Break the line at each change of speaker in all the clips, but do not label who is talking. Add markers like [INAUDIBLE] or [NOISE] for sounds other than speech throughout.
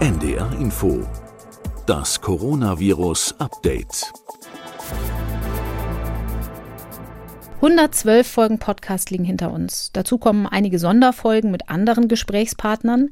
NDR Info. Das Coronavirus Update.
112 Folgen Podcast liegen hinter uns. Dazu kommen einige Sonderfolgen mit anderen Gesprächspartnern,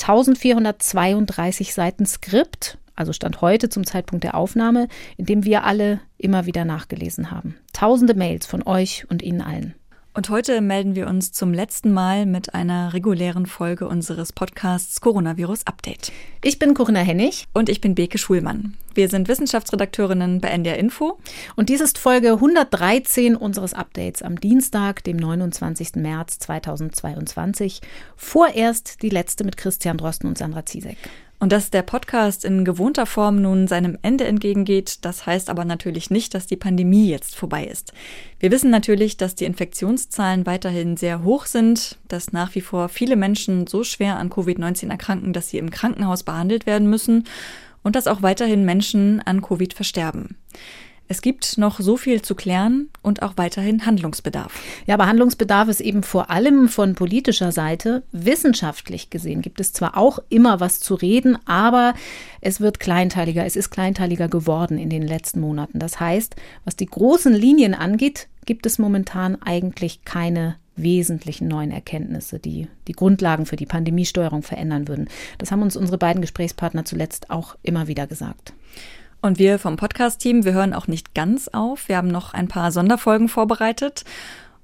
1432 Seiten Skript, also Stand heute zum Zeitpunkt der Aufnahme, in dem wir alle immer wieder nachgelesen haben. Tausende Mails von euch und Ihnen allen.
Und heute melden wir uns zum letzten Mal mit einer regulären Folge unseres Podcasts Coronavirus Update.
Ich bin Corinna Hennig.
Und ich bin Beke Schulmann. Wir sind Wissenschaftsredakteurinnen bei NDR Info.
Und dies ist Folge 113 unseres Updates am Dienstag, dem 29. März 2022. Vorerst die letzte mit Christian Drosten und Sandra Ziesek.
Und dass der Podcast in gewohnter Form nun seinem Ende entgegengeht, das heißt aber natürlich nicht, dass die Pandemie jetzt vorbei ist. Wir wissen natürlich, dass die Infektionszahlen weiterhin sehr hoch sind, dass nach wie vor viele Menschen so schwer an Covid-19 erkranken, dass sie im Krankenhaus behandelt werden müssen und dass auch weiterhin Menschen an Covid versterben. Es gibt noch so viel zu klären und auch weiterhin Handlungsbedarf.
Ja, aber Handlungsbedarf ist eben vor allem von politischer Seite. Wissenschaftlich gesehen gibt es zwar auch immer was zu reden, aber es wird kleinteiliger. Es ist kleinteiliger geworden in den letzten Monaten. Das heißt, was die großen Linien angeht, gibt es momentan eigentlich keine wesentlichen neuen Erkenntnisse, die die Grundlagen für die Pandemiesteuerung verändern würden. Das haben uns unsere beiden Gesprächspartner zuletzt auch immer wieder gesagt.
Und wir vom Podcast-Team, wir hören auch nicht ganz auf. Wir haben noch ein paar Sonderfolgen vorbereitet.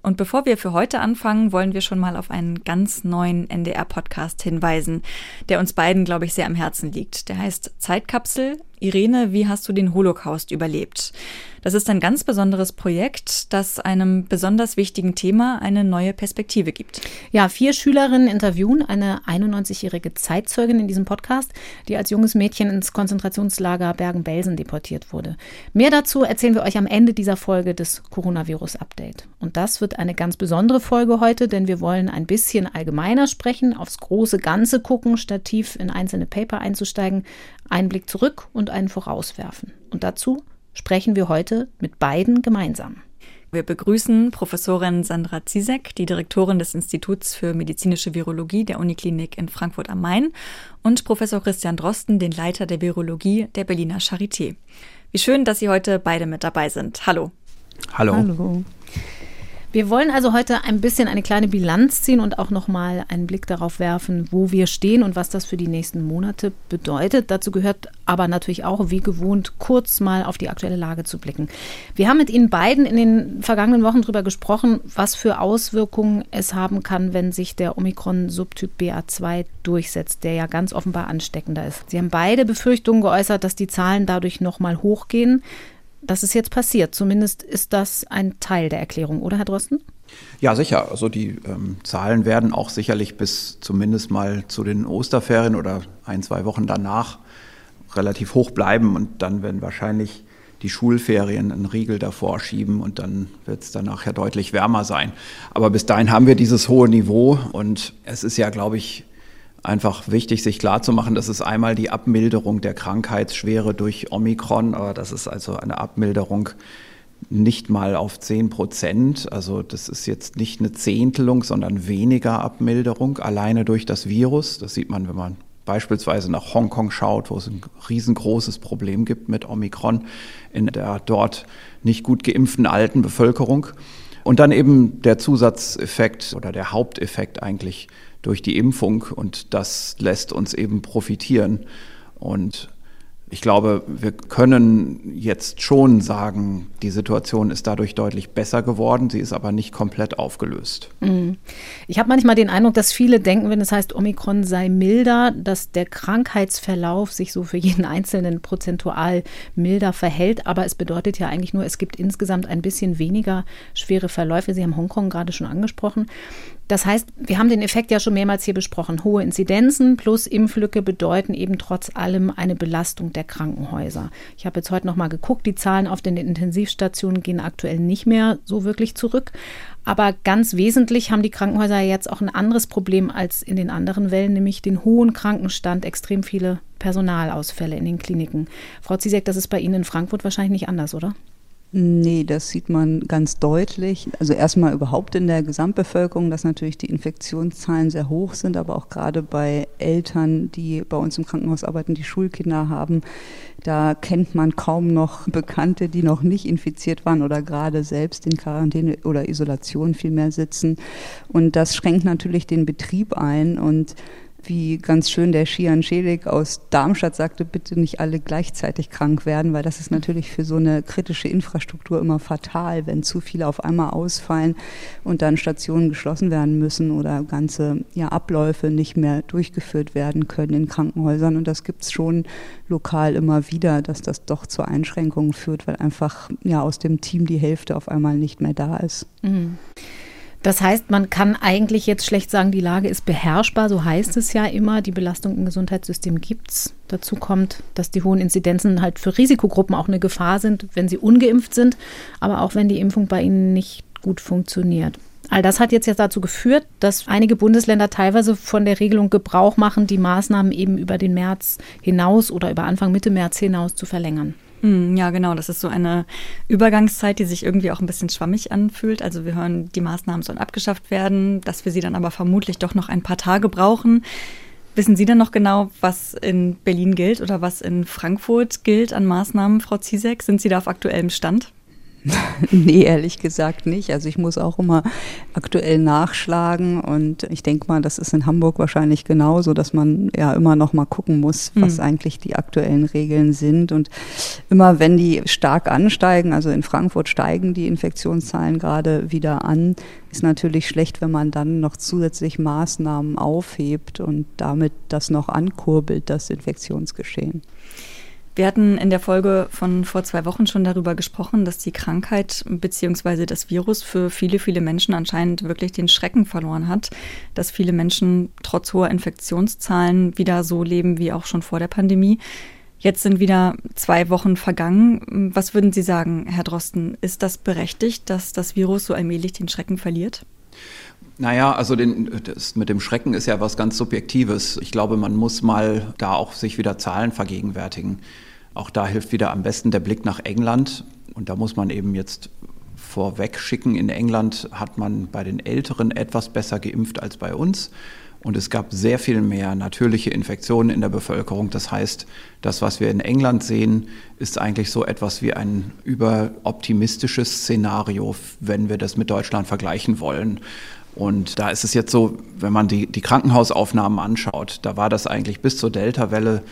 Und bevor wir für heute anfangen, wollen wir schon mal auf einen ganz neuen NDR-Podcast hinweisen, der uns beiden, glaube ich, sehr am Herzen liegt. Der heißt Zeitkapsel. Irene, wie hast du den Holocaust überlebt? Das ist ein ganz besonderes Projekt, das einem besonders wichtigen Thema eine neue Perspektive gibt.
Ja, vier Schülerinnen interviewen eine 91-jährige Zeitzeugin in diesem Podcast, die als junges Mädchen ins Konzentrationslager Bergen-Belsen deportiert wurde. Mehr dazu erzählen wir euch am Ende dieser Folge des Coronavirus-Update. Und das wird eine ganz besondere Folge heute, denn wir wollen ein bisschen allgemeiner sprechen, aufs große Ganze gucken, statt tief in einzelne Paper einzusteigen, einen Blick zurück und einen vorauswerfen. Und dazu sprechen wir heute mit beiden gemeinsam.
Wir begrüßen Professorin Sandra Zizek, die Direktorin des Instituts für medizinische Virologie der Uniklinik in Frankfurt am Main, und Professor Christian Drosten, den Leiter der Virologie der Berliner Charité. Wie schön, dass Sie heute beide mit dabei sind. Hallo.
Hallo.
Hallo. Wir wollen also heute ein bisschen eine kleine Bilanz ziehen und auch nochmal einen Blick darauf werfen, wo wir stehen und was das für die nächsten Monate bedeutet. Dazu gehört aber natürlich auch, wie gewohnt, kurz mal auf die aktuelle Lage zu blicken. Wir haben mit Ihnen beiden in den vergangenen Wochen darüber gesprochen, was für Auswirkungen es haben kann, wenn sich der Omikron-Subtyp BA2 durchsetzt, der ja ganz offenbar ansteckender ist. Sie haben beide Befürchtungen geäußert, dass die Zahlen dadurch nochmal hochgehen das ist jetzt passiert. Zumindest ist das ein Teil der Erklärung, oder Herr Drosten?
Ja, sicher. Also die ähm, Zahlen werden auch sicherlich bis zumindest mal zu den Osterferien oder ein, zwei Wochen danach relativ hoch bleiben und dann werden wahrscheinlich die Schulferien einen Riegel davor schieben und dann wird es danach ja deutlich wärmer sein. Aber bis dahin haben wir dieses hohe Niveau und es ist ja, glaube ich, einfach wichtig, sich klarzumachen, das ist einmal die Abmilderung der Krankheitsschwere durch Omikron, aber das ist also eine Abmilderung nicht mal auf 10 Prozent. Also das ist jetzt nicht eine Zehntelung, sondern weniger Abmilderung alleine durch das Virus. Das sieht man, wenn man beispielsweise nach Hongkong schaut, wo es ein riesengroßes Problem gibt mit Omikron in der dort nicht gut geimpften alten Bevölkerung. Und dann eben der Zusatzeffekt oder der Haupteffekt eigentlich durch die Impfung und das lässt uns eben profitieren. Und ich glaube, wir können jetzt schon sagen, die Situation ist dadurch deutlich besser geworden. Sie ist aber nicht komplett aufgelöst.
Mhm. Ich habe manchmal den Eindruck, dass viele denken, wenn es heißt, Omikron sei milder, dass der Krankheitsverlauf sich so für jeden Einzelnen prozentual milder verhält. Aber es bedeutet ja eigentlich nur, es gibt insgesamt ein bisschen weniger schwere Verläufe. Sie haben Hongkong gerade schon angesprochen. Das heißt, wir haben den Effekt ja schon mehrmals hier besprochen. Hohe Inzidenzen plus Impflücke bedeuten eben trotz allem eine Belastung der Krankenhäuser. Ich habe jetzt heute noch mal geguckt, die Zahlen auf den Intensivstationen gehen aktuell nicht mehr so wirklich zurück. Aber ganz wesentlich haben die Krankenhäuser jetzt auch ein anderes Problem als in den anderen Wellen, nämlich den hohen Krankenstand, extrem viele Personalausfälle in den Kliniken. Frau Zizek, das ist bei Ihnen in Frankfurt wahrscheinlich nicht anders, oder?
Nee, das sieht man ganz deutlich. Also erstmal überhaupt in der Gesamtbevölkerung, dass natürlich die Infektionszahlen sehr hoch sind, aber auch gerade bei Eltern, die bei uns im Krankenhaus arbeiten, die Schulkinder haben, da kennt man kaum noch Bekannte, die noch nicht infiziert waren oder gerade selbst in Quarantäne oder Isolation vielmehr sitzen. Und das schränkt natürlich den Betrieb ein und wie ganz schön der Shian Schelik aus Darmstadt sagte, bitte nicht alle gleichzeitig krank werden, weil das ist natürlich für so eine kritische Infrastruktur immer fatal, wenn zu viele auf einmal ausfallen und dann Stationen geschlossen werden müssen oder ganze ja, Abläufe nicht mehr durchgeführt werden können in Krankenhäusern. Und das gibt es schon lokal immer wieder, dass das doch zu Einschränkungen führt, weil einfach ja aus dem Team die Hälfte auf einmal nicht mehr da ist. Mhm.
Das heißt, man kann eigentlich jetzt schlecht sagen, die Lage ist beherrschbar, so heißt es ja immer. Die Belastung im Gesundheitssystem gibt es. Dazu kommt, dass die hohen Inzidenzen halt für Risikogruppen auch eine Gefahr sind, wenn sie ungeimpft sind, aber auch wenn die Impfung bei ihnen nicht gut funktioniert. All das hat jetzt, jetzt dazu geführt, dass einige Bundesländer teilweise von der Regelung Gebrauch machen, die Maßnahmen eben über den März hinaus oder über Anfang Mitte März hinaus zu verlängern.
Hm, ja, genau. Das ist so eine Übergangszeit, die sich irgendwie auch ein bisschen schwammig anfühlt. Also wir hören, die Maßnahmen sollen abgeschafft werden, dass wir sie dann aber vermutlich doch noch ein paar Tage brauchen. Wissen Sie denn noch genau, was in Berlin gilt oder was in Frankfurt gilt an Maßnahmen, Frau Ziesek? Sind Sie da auf aktuellem Stand? [LAUGHS]
nee, ehrlich gesagt nicht. Also ich muss auch immer aktuell nachschlagen und ich denke mal, das ist in Hamburg wahrscheinlich genauso, dass man ja immer noch mal gucken muss, was mhm. eigentlich die aktuellen Regeln sind. Und immer wenn die stark ansteigen, also in Frankfurt steigen die Infektionszahlen gerade wieder an, ist natürlich schlecht, wenn man dann noch zusätzlich Maßnahmen aufhebt und damit das noch ankurbelt, das Infektionsgeschehen.
Wir hatten in der Folge von vor zwei Wochen schon darüber gesprochen, dass die Krankheit bzw. das Virus für viele, viele Menschen anscheinend wirklich den Schrecken verloren hat, dass viele Menschen trotz hoher Infektionszahlen wieder so leben wie auch schon vor der Pandemie. Jetzt sind wieder zwei Wochen vergangen. Was würden Sie sagen, Herr Drosten? Ist das berechtigt, dass das Virus so allmählich den Schrecken verliert?
Naja, also den, das mit dem Schrecken ist ja was ganz Subjektives. Ich glaube, man muss mal da auch sich wieder Zahlen vergegenwärtigen. Auch da hilft wieder am besten der Blick nach England. Und da muss man eben jetzt vorweg schicken, in England hat man bei den Älteren etwas besser geimpft als bei uns. Und es gab sehr viel mehr natürliche Infektionen in der Bevölkerung. Das heißt, das, was wir in England sehen, ist eigentlich so etwas wie ein überoptimistisches Szenario, wenn wir das mit Deutschland vergleichen wollen. Und da ist es jetzt so, wenn man die, die Krankenhausaufnahmen anschaut, da war das eigentlich bis zur Delta-Welle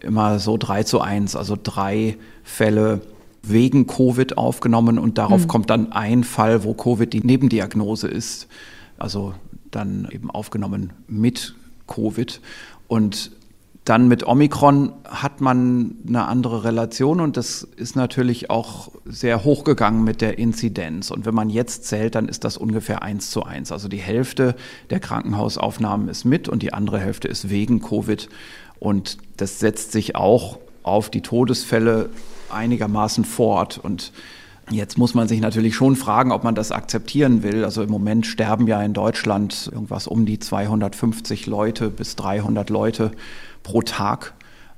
immer so 3 zu 1, also drei Fälle wegen Covid aufgenommen und darauf mhm. kommt dann ein Fall, wo Covid die Nebendiagnose ist, also dann eben aufgenommen mit Covid. Und dann mit Omikron hat man eine andere Relation und das ist natürlich auch sehr hochgegangen mit der Inzidenz. Und wenn man jetzt zählt, dann ist das ungefähr eins zu eins. Also die Hälfte der Krankenhausaufnahmen ist mit und die andere Hälfte ist wegen Covid. Und das setzt sich auch auf die Todesfälle einigermaßen fort. Und Jetzt muss man sich natürlich schon fragen, ob man das akzeptieren will. Also im Moment sterben ja in Deutschland irgendwas um die 250 Leute bis 300 Leute pro Tag.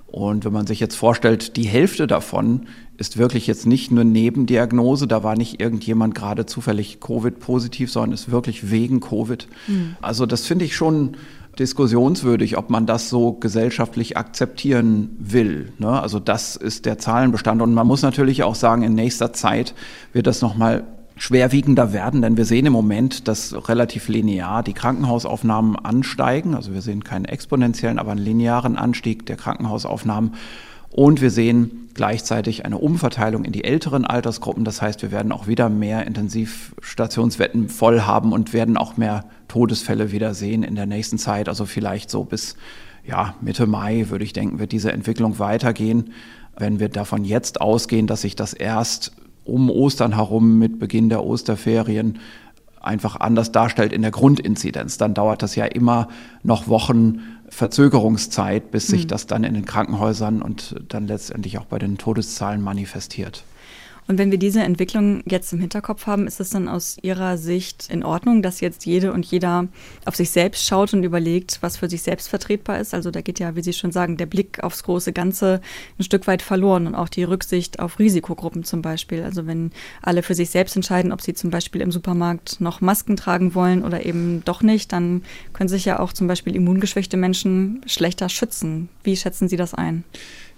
Und wenn man sich jetzt vorstellt, die Hälfte davon ist wirklich jetzt nicht eine Nebendiagnose, da war nicht irgendjemand gerade zufällig Covid-positiv, sondern ist wirklich wegen Covid. Mhm. Also das finde ich schon diskussionswürdig, ob man das so gesellschaftlich akzeptieren will. Ne? Also das ist der Zahlenbestand. Und man muss natürlich auch sagen, in nächster Zeit wird das nochmal schwerwiegender werden, denn wir sehen im Moment, dass relativ linear die Krankenhausaufnahmen ansteigen. Also wir sehen keinen exponentiellen, aber einen linearen Anstieg der Krankenhausaufnahmen. Und wir sehen gleichzeitig eine Umverteilung in die älteren Altersgruppen. Das heißt, wir werden auch wieder mehr Intensivstationswetten voll haben und werden auch mehr Todesfälle wieder sehen in der nächsten Zeit. Also vielleicht so bis ja, Mitte Mai, würde ich denken, wird diese Entwicklung weitergehen. Wenn wir davon jetzt ausgehen, dass sich das erst um Ostern herum mit Beginn der Osterferien einfach anders darstellt in der Grundinzidenz, dann dauert das ja immer noch Wochen Verzögerungszeit, bis sich mhm. das dann in den Krankenhäusern und dann letztendlich auch bei den Todeszahlen manifestiert.
Und wenn wir diese Entwicklung jetzt im Hinterkopf haben, ist es dann aus Ihrer Sicht in Ordnung, dass jetzt jede und jeder auf sich selbst schaut und überlegt, was für sich selbst vertretbar ist? Also da geht ja, wie Sie schon sagen, der Blick aufs große Ganze ein Stück weit verloren und auch die Rücksicht auf Risikogruppen zum Beispiel. Also wenn alle für sich selbst entscheiden, ob sie zum Beispiel im Supermarkt noch Masken tragen wollen oder eben doch nicht, dann können sich ja auch zum Beispiel immungeschwächte Menschen schlechter schützen. Wie schätzen Sie das ein?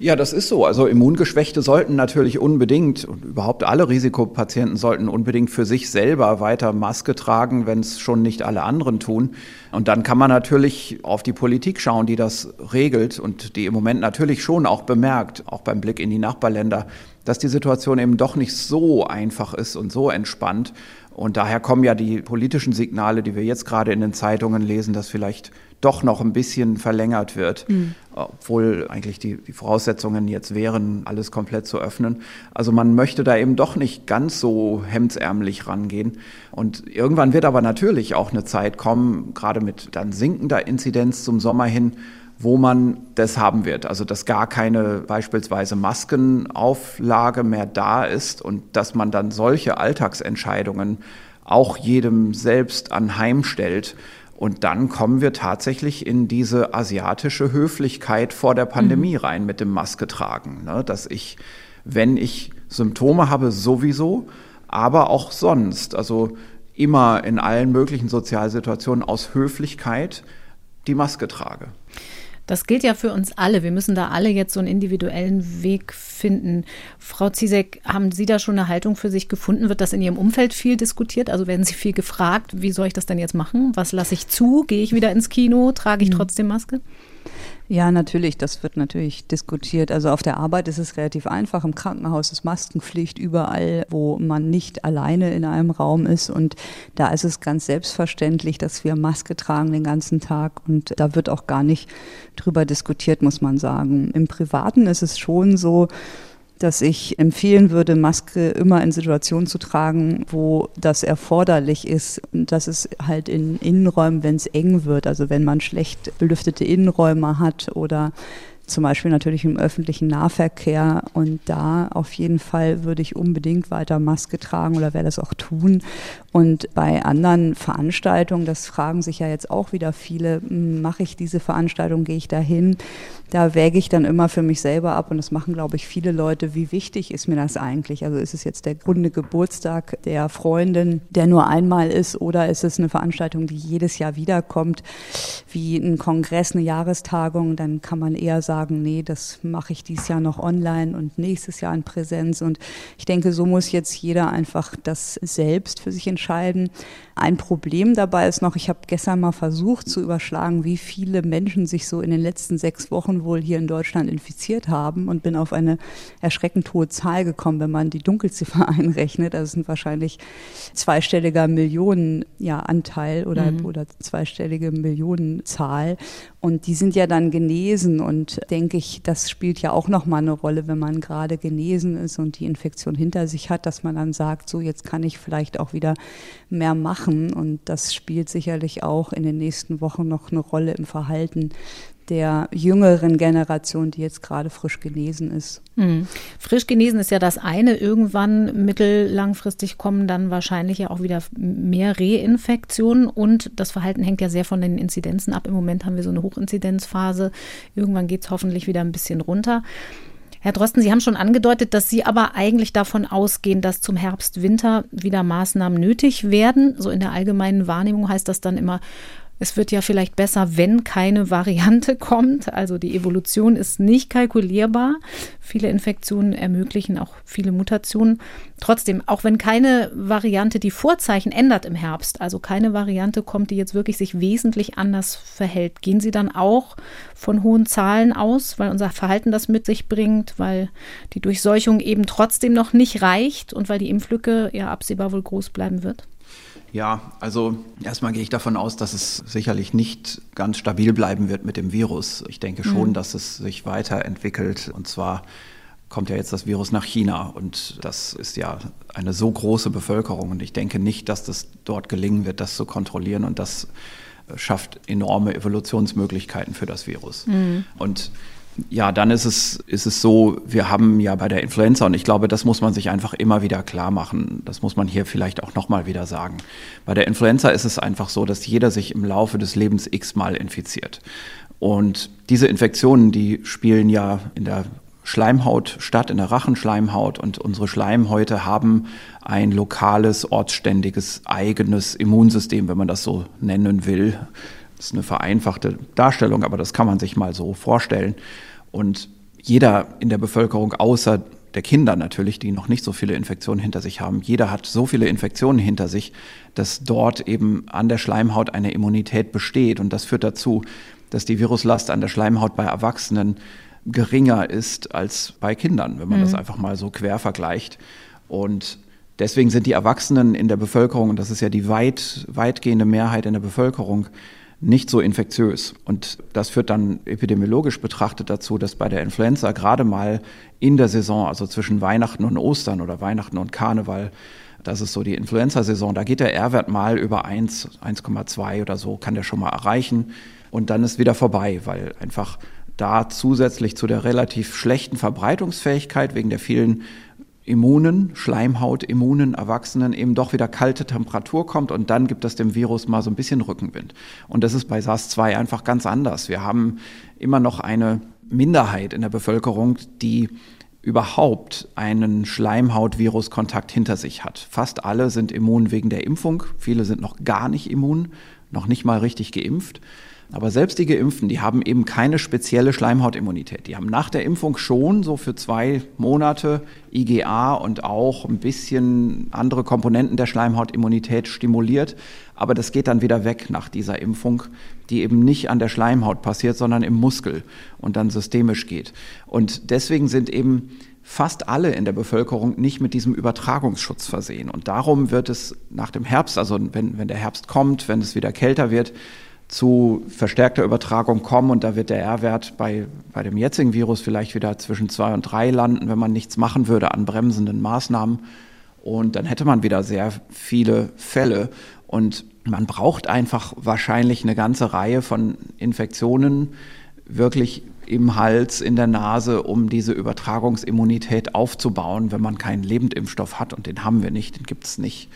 Ja, das ist so. Also Immungeschwächte sollten natürlich unbedingt und überhaupt alle Risikopatienten sollten unbedingt für sich selber weiter Maske tragen, wenn es schon nicht alle anderen tun. Und dann kann man natürlich auf die Politik schauen, die das regelt und die im Moment natürlich schon auch bemerkt, auch beim Blick in die Nachbarländer, dass die Situation eben doch nicht so einfach ist und so entspannt. Und daher kommen ja die politischen Signale, die wir jetzt gerade in den Zeitungen lesen, dass vielleicht doch noch ein bisschen verlängert wird, mhm. obwohl eigentlich die, die Voraussetzungen jetzt wären, alles komplett zu öffnen. Also man möchte da eben doch nicht ganz so hemdsärmlich rangehen. Und irgendwann wird aber natürlich auch eine Zeit kommen, gerade mit dann sinkender Inzidenz zum Sommer hin, wo man das haben wird. Also dass gar keine beispielsweise Maskenauflage mehr da ist und dass man dann solche Alltagsentscheidungen auch jedem selbst anheimstellt. Und dann kommen wir tatsächlich in diese asiatische Höflichkeit vor der Pandemie mhm. rein mit dem Maske tragen. Ne? Dass ich, wenn ich Symptome habe, sowieso, aber auch sonst, also immer in allen möglichen Sozialsituationen aus Höflichkeit die Maske trage.
Das gilt ja für uns alle. Wir müssen da alle jetzt so einen individuellen Weg finden. Frau Zizek, haben Sie da schon eine Haltung für sich gefunden? Wird das in Ihrem Umfeld viel diskutiert? Also werden Sie viel gefragt, wie soll ich das denn jetzt machen? Was lasse ich zu? Gehe ich wieder ins Kino? Trage ich hm. trotzdem Maske?
Ja, natürlich, das wird natürlich diskutiert. Also auf der Arbeit ist es relativ einfach. Im Krankenhaus ist Maskenpflicht überall, wo man nicht alleine in einem Raum ist. Und da ist es ganz selbstverständlich, dass wir Maske tragen den ganzen Tag. Und da wird auch gar nicht drüber diskutiert, muss man sagen. Im Privaten ist es schon so, dass ich empfehlen würde, Maske immer in Situationen zu tragen, wo das erforderlich ist. Und das ist halt in Innenräumen, wenn es eng wird, also wenn man schlecht belüftete Innenräume hat oder zum Beispiel natürlich im öffentlichen Nahverkehr. Und da auf jeden Fall würde ich unbedingt weiter Maske tragen oder werde das auch tun. Und bei anderen Veranstaltungen, das fragen sich ja jetzt auch wieder viele, hm, mache ich diese Veranstaltung, gehe ich dahin? Da wäge ich dann immer für mich selber ab und das machen, glaube ich, viele Leute. Wie wichtig ist mir das eigentlich? Also ist es jetzt der runde Geburtstag der Freundin, der nur einmal ist oder ist es eine Veranstaltung, die jedes Jahr wiederkommt, wie ein Kongress, eine Jahrestagung? Dann kann man eher sagen, nee, das mache ich dieses Jahr noch online und nächstes Jahr in Präsenz. Und ich denke, so muss jetzt jeder einfach das selbst für sich entscheiden. Ein Problem dabei ist noch, ich habe gestern mal versucht zu überschlagen, wie viele Menschen sich so in den letzten sechs Wochen wohl hier in Deutschland infiziert haben und bin auf eine erschreckend hohe Zahl gekommen, wenn man die Dunkelziffer [LAUGHS] einrechnet. Also es sind wahrscheinlich zweistelliger Millionenanteil ja, Anteil oder, mhm. oder zweistellige Millionenzahl. Und die sind ja dann genesen und denke ich, das spielt ja auch nochmal eine Rolle, wenn man gerade genesen ist und die Infektion hinter sich hat, dass man dann sagt, so jetzt kann ich vielleicht auch wieder mehr machen. Und das spielt sicherlich auch in den nächsten Wochen noch eine Rolle im Verhalten der jüngeren Generation, die jetzt gerade frisch genesen ist.
Hm. Frisch genesen ist ja das eine. Irgendwann mittellangfristig kommen dann wahrscheinlich ja auch wieder mehr Reinfektionen und das Verhalten hängt ja sehr von den Inzidenzen ab. Im Moment haben wir so eine Hochinzidenzphase. Irgendwann geht es hoffentlich wieder ein bisschen runter. Herr Drosten, Sie haben schon angedeutet, dass Sie aber eigentlich davon ausgehen, dass zum Herbst, Winter wieder Maßnahmen nötig werden. So in der allgemeinen Wahrnehmung heißt das dann immer, es wird ja vielleicht besser, wenn keine Variante [LAUGHS] kommt. Also die Evolution ist nicht kalkulierbar. Viele Infektionen ermöglichen auch viele Mutationen. Trotzdem, auch wenn keine Variante die Vorzeichen ändert im Herbst, also keine Variante kommt, die jetzt wirklich sich wesentlich anders verhält, gehen Sie dann auch von hohen Zahlen aus, weil unser Verhalten das mit sich bringt, weil die Durchseuchung eben trotzdem noch nicht reicht und weil die Impflücke ja absehbar wohl groß bleiben wird?
Ja, also erstmal gehe ich davon aus, dass es sicherlich nicht ganz stabil bleiben wird mit dem Virus. Ich denke schon, mhm. dass es sich weiterentwickelt. Und zwar kommt ja jetzt das Virus nach China und das ist ja eine so große Bevölkerung und ich denke nicht, dass das dort gelingen wird, das zu kontrollieren und das schafft enorme Evolutionsmöglichkeiten für das Virus. Mhm. Und Ja, dann ist es, ist es so, wir haben ja bei der Influenza, und ich glaube, das muss man sich einfach immer wieder klar machen, das muss man hier vielleicht auch nochmal wieder sagen. Bei der Influenza ist es einfach so, dass jeder sich im Laufe des Lebens x-mal infiziert. Und diese Infektionen, die spielen ja in der Schleimhaut statt, in der Rachenschleimhaut. Und unsere Schleimhäute haben ein lokales, ortsständiges, eigenes Immunsystem, wenn man das so nennen will. Das ist eine vereinfachte Darstellung, aber das kann man sich mal so vorstellen. Und jeder in der Bevölkerung, außer der Kinder natürlich, die noch nicht so viele Infektionen hinter sich haben, jeder hat so viele Infektionen hinter sich, dass dort eben an der Schleimhaut eine Immunität besteht. Und das führt dazu, dass die Viruslast an der Schleimhaut bei Erwachsenen geringer ist als bei Kindern, wenn man mhm. das einfach mal so quer vergleicht. Und deswegen sind die Erwachsenen in der Bevölkerung, und das ist ja die weit, weitgehende Mehrheit in der Bevölkerung, nicht so infektiös. Und das führt dann epidemiologisch betrachtet dazu, dass bei der Influenza gerade mal in der Saison, also zwischen Weihnachten und Ostern oder Weihnachten und Karneval, das ist so die Influenza-Saison, da geht der R-Wert mal über 1, 1,2 oder so, kann der schon mal erreichen. Und dann ist wieder vorbei, weil einfach da zusätzlich zu der relativ schlechten Verbreitungsfähigkeit wegen der vielen immunen, Schleimhaut, immunen Erwachsenen eben doch wieder kalte Temperatur kommt und dann gibt es dem Virus mal so ein bisschen Rückenwind. Und das ist bei SARS-2 einfach ganz anders. Wir haben immer noch eine Minderheit in der Bevölkerung, die überhaupt einen Schleimhaut-Virus-Kontakt hinter sich hat. Fast alle sind immun wegen der Impfung, viele sind noch gar nicht immun, noch nicht mal richtig geimpft. Aber selbst die Geimpften, die haben eben keine spezielle Schleimhautimmunität. Die haben nach der Impfung schon so für zwei Monate IgA und auch ein bisschen andere Komponenten der Schleimhautimmunität stimuliert. Aber das geht dann wieder weg nach dieser Impfung, die eben nicht an der Schleimhaut passiert, sondern im Muskel und dann systemisch geht. Und deswegen sind eben fast alle in der Bevölkerung nicht mit diesem Übertragungsschutz versehen. Und darum wird es nach dem Herbst, also wenn, wenn der Herbst kommt, wenn es wieder kälter wird, zu verstärkter Übertragung kommen und da wird der R-Wert bei, bei dem jetzigen Virus vielleicht wieder zwischen zwei und drei landen, wenn man nichts machen würde an bremsenden Maßnahmen. Und dann hätte man wieder sehr viele Fälle. Und man braucht einfach wahrscheinlich eine ganze Reihe von Infektionen wirklich im Hals, in der Nase, um diese Übertragungsimmunität aufzubauen, wenn man keinen Lebendimpfstoff hat. Und den haben wir nicht, den gibt es nicht.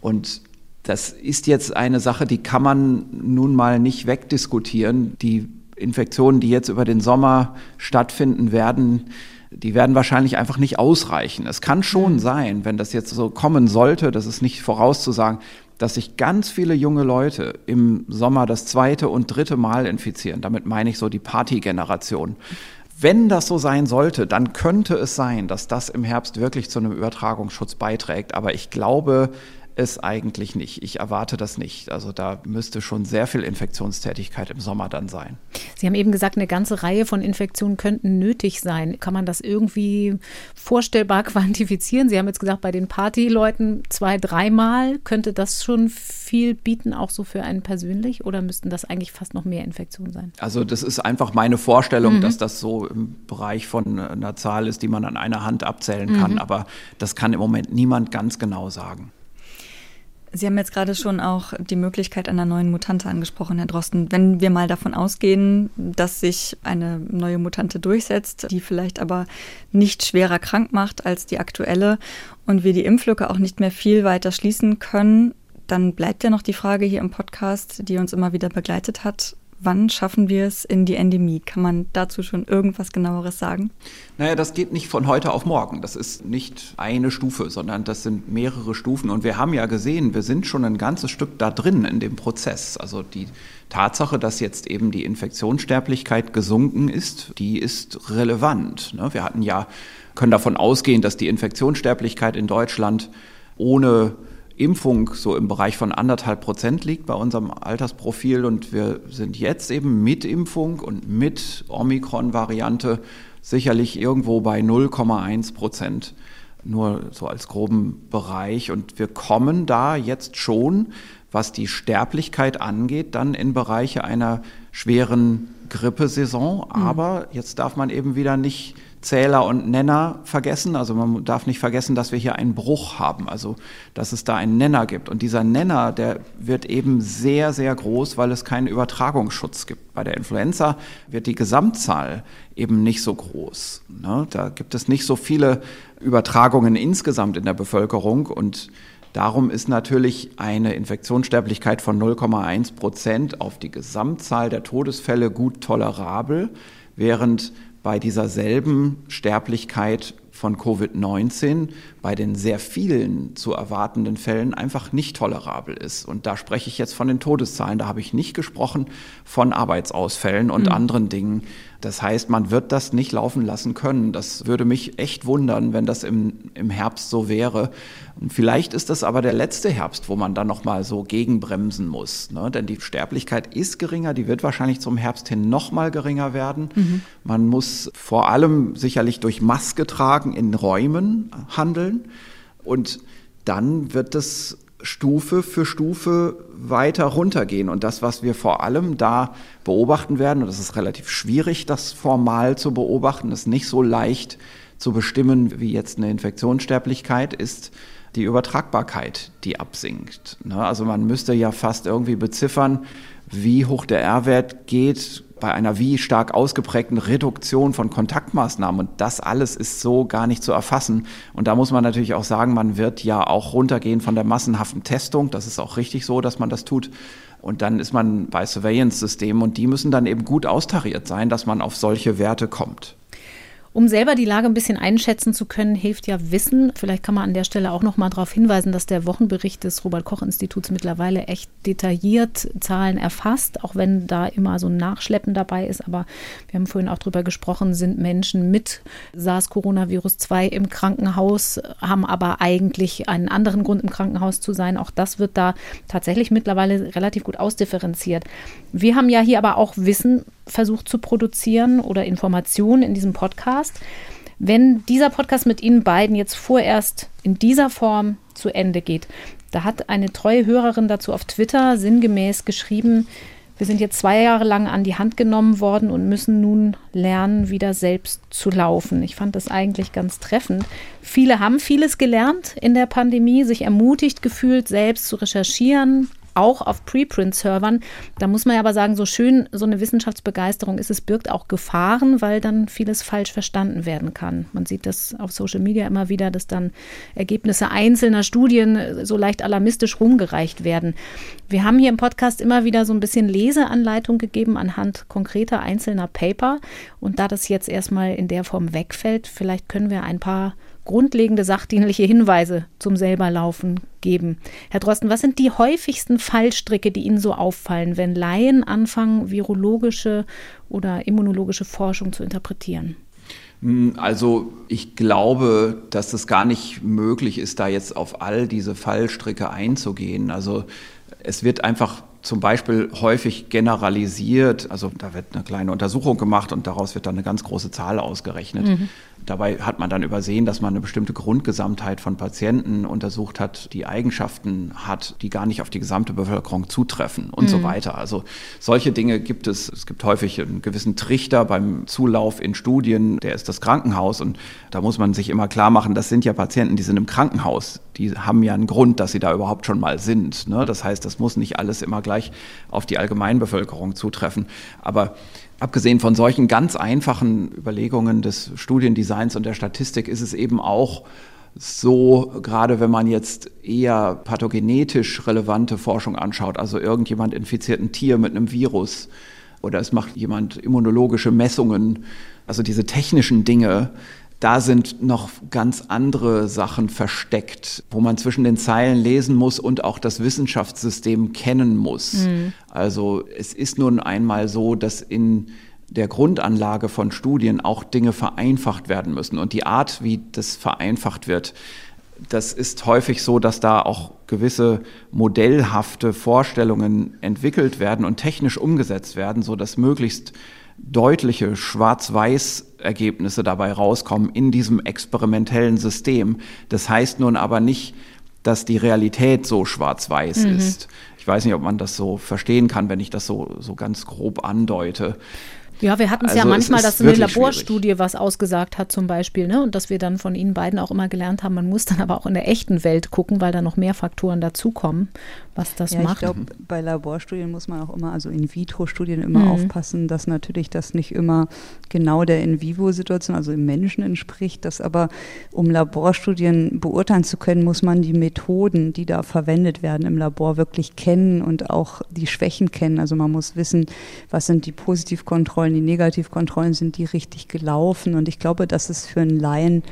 Und das ist jetzt eine Sache, die kann man nun mal nicht wegdiskutieren. Die Infektionen, die jetzt über den Sommer stattfinden werden, die werden wahrscheinlich einfach nicht ausreichen. Es kann schon sein, wenn das jetzt so kommen sollte, das ist nicht vorauszusagen, dass sich ganz viele junge Leute im Sommer das zweite und dritte Mal infizieren. Damit meine ich so die Partygeneration. Wenn das so sein sollte, dann könnte es sein, dass das im Herbst wirklich zu einem Übertragungsschutz beiträgt. Aber ich glaube, es eigentlich nicht. Ich erwarte das nicht. Also da müsste schon sehr viel Infektionstätigkeit im Sommer dann sein.
Sie haben eben gesagt, eine ganze Reihe von Infektionen könnten nötig sein. Kann man das irgendwie vorstellbar [LAUGHS] quantifizieren? Sie haben jetzt gesagt, bei den Partyleuten zwei, dreimal. Könnte das schon viel bieten, auch so für einen persönlich? Oder müssten das eigentlich fast noch mehr Infektionen sein?
Also das ist einfach meine Vorstellung, mhm. dass das so im Bereich von einer Zahl ist, die man an einer Hand abzählen kann. Mhm. Aber das kann im Moment niemand ganz genau sagen.
Sie haben jetzt gerade schon auch die Möglichkeit einer neuen Mutante angesprochen, Herr Drosten. Wenn wir mal davon ausgehen, dass sich eine neue Mutante durchsetzt, die vielleicht aber nicht schwerer krank macht als die aktuelle und wir die Impflücke auch nicht mehr viel weiter schließen können, dann bleibt ja noch die Frage hier im Podcast, die uns immer wieder begleitet hat. Wann schaffen wir es in die Endemie? Kann man dazu schon irgendwas genaueres sagen?
Naja, das geht nicht von heute auf morgen. Das ist nicht eine Stufe, sondern das sind mehrere Stufen. Und wir haben ja gesehen, wir sind schon ein ganzes Stück da drin in dem Prozess. Also die Tatsache, dass jetzt eben die Infektionssterblichkeit gesunken ist, die ist relevant. Ne? Wir hatten ja, können davon ausgehen, dass die Infektionssterblichkeit in Deutschland ohne Impfung so im Bereich von anderthalb Prozent liegt bei unserem Altersprofil und wir sind jetzt eben mit Impfung und mit Omikron-Variante sicherlich irgendwo bei 0,1 Prozent, nur so als groben Bereich. Und wir kommen da jetzt schon was die Sterblichkeit angeht, dann in Bereiche einer schweren Grippesaison. Mhm. Aber jetzt darf man eben wieder nicht Zähler und Nenner vergessen. Also man darf nicht vergessen, dass wir hier einen Bruch haben, also dass es da einen Nenner gibt. Und dieser Nenner, der wird eben sehr, sehr groß, weil es keinen Übertragungsschutz gibt. Bei der Influenza wird die Gesamtzahl eben nicht so groß. Ne? Da gibt es nicht so viele Übertragungen insgesamt in der Bevölkerung und Darum ist natürlich eine Infektionssterblichkeit von 0,1 Prozent auf die Gesamtzahl der Todesfälle gut tolerabel, während bei dieser selben Sterblichkeit von Covid-19 bei den sehr vielen zu erwartenden Fällen einfach nicht tolerabel ist. Und da spreche ich jetzt von den Todeszahlen. Da habe ich nicht gesprochen von Arbeitsausfällen und mhm. anderen Dingen, das heißt, man wird das nicht laufen lassen können. Das würde mich echt wundern, wenn das im, im Herbst so wäre. Und vielleicht ist das aber der letzte Herbst, wo man dann nochmal so gegenbremsen muss. Ne? Denn die Sterblichkeit ist geringer, die wird wahrscheinlich zum Herbst hin nochmal geringer werden. Mhm. Man muss vor allem sicherlich durch Maske tragen in Räumen handeln. Und dann wird es Stufe für Stufe weiter runtergehen. Und das, was wir vor allem da beobachten werden, und das ist relativ schwierig, das formal zu beobachten, ist nicht so leicht zu bestimmen wie jetzt eine Infektionssterblichkeit, ist die Übertragbarkeit, die absinkt. Ne? Also man müsste ja fast irgendwie beziffern, wie hoch der R-Wert geht bei einer wie stark ausgeprägten Reduktion von Kontaktmaßnahmen. Und das alles ist so gar nicht zu erfassen. Und da muss man natürlich auch sagen, man wird ja auch runtergehen von der massenhaften Testung. Das ist auch richtig so, dass man das tut. Und dann ist man bei Surveillance-Systemen und die müssen dann eben gut austariert sein, dass man auf solche Werte kommt.
Um selber die Lage ein bisschen einschätzen zu können, hilft ja Wissen. Vielleicht kann man an der Stelle auch noch mal darauf hinweisen, dass der Wochenbericht des Robert-Koch-Instituts mittlerweile echt detailliert Zahlen erfasst, auch wenn da immer so ein Nachschleppen dabei ist. Aber wir haben vorhin auch darüber gesprochen, sind Menschen mit SARS-Coronavirus 2 im Krankenhaus, haben aber eigentlich einen anderen Grund, im Krankenhaus zu sein. Auch das wird da tatsächlich mittlerweile relativ gut ausdifferenziert. Wir haben ja hier aber auch Wissen versucht zu produzieren oder Informationen in diesem Podcast. Wenn dieser Podcast mit Ihnen beiden jetzt vorerst in dieser Form zu Ende geht, da hat eine treue Hörerin dazu auf Twitter sinngemäß geschrieben, wir sind jetzt zwei Jahre lang an die Hand genommen worden und müssen nun lernen, wieder selbst zu laufen. Ich fand das eigentlich ganz treffend. Viele haben vieles gelernt in der Pandemie, sich ermutigt gefühlt, selbst zu recherchieren, auch auf Preprint-Servern. Da muss man ja aber sagen, so schön so eine Wissenschaftsbegeisterung ist, es birgt auch Gefahren, weil dann vieles falsch verstanden werden kann. Man sieht das auf Social Media immer wieder, dass dann Ergebnisse einzelner Studien so leicht alarmistisch rumgereicht werden. Wir haben hier im Podcast immer wieder so ein bisschen Leseanleitung gegeben anhand konkreter einzelner Paper. Und da das jetzt erstmal in der Form wegfällt, vielleicht können wir ein paar grundlegende sachdienliche Hinweise zum selberlaufen geben. Herr Drosten, was sind die häufigsten Fallstricke, die Ihnen so auffallen, wenn Laien anfangen, virologische oder immunologische Forschung zu interpretieren?
Hm, also ich glaube, dass es gar nicht möglich ist, da jetzt auf all diese Fallstricke einzugehen. Also es wird einfach zum Beispiel häufig generalisiert, also da wird eine kleine Untersuchung gemacht und daraus wird dann eine ganz große Zahl ausgerechnet. Mhm. Dabei hat man dann übersehen, dass man eine bestimmte Grundgesamtheit von Patienten untersucht hat, die Eigenschaften hat, die gar nicht auf die gesamte Bevölkerung zutreffen und mhm. so weiter. Also solche Dinge gibt es. Es gibt häufig einen gewissen Trichter beim Zulauf in Studien, der ist das Krankenhaus und da muss man sich immer klar machen, das sind ja Patienten, die sind im Krankenhaus. Die haben ja einen Grund, dass sie da überhaupt schon mal sind. Ne? Das heißt, das muss nicht alles immer gleich auf die Allgemeinbevölkerung zutreffen. Aber Abgesehen von solchen ganz einfachen Überlegungen des Studiendesigns und der Statistik ist es eben auch so, gerade wenn man jetzt eher pathogenetisch relevante Forschung anschaut, also irgendjemand infiziert ein Tier mit einem Virus oder es macht jemand immunologische Messungen, also diese technischen Dinge, da sind noch ganz andere Sachen versteckt, wo man zwischen den Zeilen lesen muss und auch das Wissenschaftssystem kennen muss. Mhm. Also es ist nun einmal so, dass in der Grundanlage von Studien auch Dinge vereinfacht werden müssen. Und die Art, wie das vereinfacht wird, das ist häufig so, dass da auch gewisse modellhafte Vorstellungen entwickelt werden und technisch umgesetzt werden, so dass möglichst deutliche Schwarz-Weiß-Ergebnisse dabei rauskommen in diesem experimentellen System. Das heißt nun aber nicht, dass die Realität so schwarz-weiß mhm. ist. Ich weiß nicht, ob man das so verstehen kann, wenn ich das so, so ganz grob andeute.
Ja, wir hatten es
Also
ja
es
manchmal,
ist
dass eine Laborstudie was ausgesagt hat zum Beispiel, ne? Und dass wir dann von Ihnen beiden auch immer gelernt haben, man muss dann aber auch in der echten Welt gucken, weil da noch mehr Faktoren dazukommen, was das
ja,
macht.
ich glaube, bei Laborstudien muss man auch immer, also In-vitro-Studien immer
Mhm.
aufpassen, dass natürlich das nicht immer genau der In-vivo-Situation, also im Menschen entspricht. Dass aber, um Laborstudien beurteilen zu können, muss man die Methoden, die da verwendet werden im Labor, wirklich kennen und auch die Schwächen kennen. Also man muss wissen, was sind die Positivkontrollen, die Negativkontrollen, sind die richtig gelaufen. Und ich glaube, das ist für einen Laien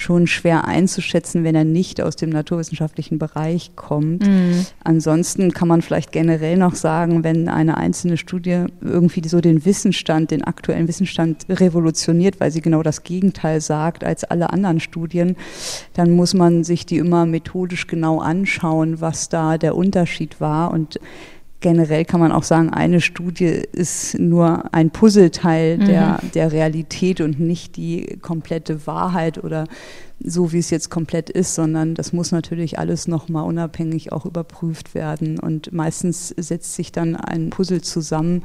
schon schwer einzuschätzen, wenn er nicht aus dem naturwissenschaftlichen Bereich kommt.
Mhm.
Ansonsten kann man vielleicht generell noch sagen, wenn eine einzelne Studie irgendwie so den Wissensstand, den aktuellen Wissensstand revolutioniert, weil sie genau das Gegenteil sagt als alle anderen Studien, dann muss man sich die immer methodisch genau anschauen, was da der Unterschied war und Generell kann man auch sagen, eine Studie ist nur ein Puzzleteil der, der Realität und nicht die komplette Wahrheit oder so, wie es jetzt komplett ist, sondern das muss natürlich alles nochmal unabhängig auch überprüft werden. Und meistens setzt sich dann ein Puzzle zusammen,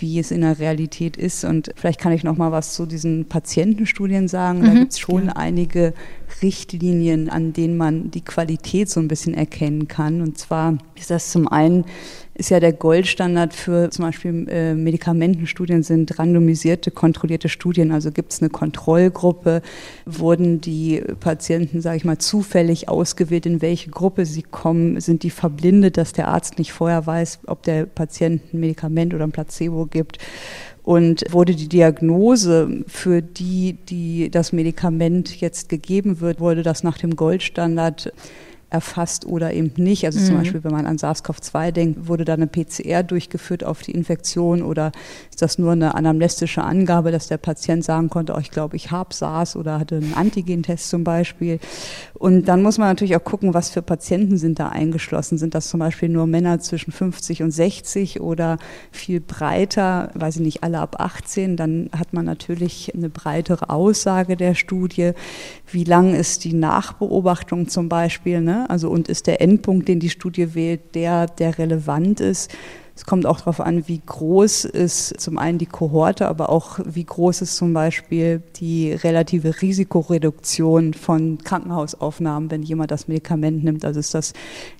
wie es in der Realität ist. Und vielleicht kann ich noch mal was zu diesen Patientenstudien sagen. Da
Mhm,
gibt es schon
ja.
einige Richtlinien, an denen man die Qualität so ein bisschen erkennen kann. Und zwar ist das zum einen ist ja der Goldstandard für zum Beispiel äh, Medikamentenstudien sind randomisierte, kontrollierte Studien. Also gibt es eine Kontrollgruppe, wurden die Patienten, sage ich mal, zufällig ausgewählt, in welche Gruppe sie kommen, sind die verblindet, dass der Arzt nicht vorher weiß, ob der Patient ein Medikament oder ein Placebo gibt. Und wurde die Diagnose, für die, die das Medikament jetzt gegeben wird, wurde das nach dem Goldstandard erfasst oder eben nicht. Also zum
Mhm.
Beispiel, wenn man an SARS-CoV-2 denkt, wurde da eine PCR durchgeführt auf die Infektion oder ist das nur eine anamnestische Angabe, dass der Patient sagen konnte, oh, ich glaube, ich habe SARS oder hatte einen Antigentest zum Beispiel. Und dann muss man natürlich auch gucken, was für Patienten sind da eingeschlossen. Sind das zum Beispiel nur Männer zwischen 50 und 60 oder viel breiter, weiß ich nicht, alle ab 18? Dann hat man natürlich eine breitere Aussage der Studie. Wie lang ist die Nachbeobachtung zum Beispiel? Ne? Also und ist der Endpunkt, den die Studie wählt, der, der relevant ist? Es kommt auch darauf an, wie groß ist zum einen die Kohorte, aber auch wie groß ist zum Beispiel die relative Risikoreduktion von Krankenhausaufnahmen, wenn jemand das Medikament nimmt. Also ist das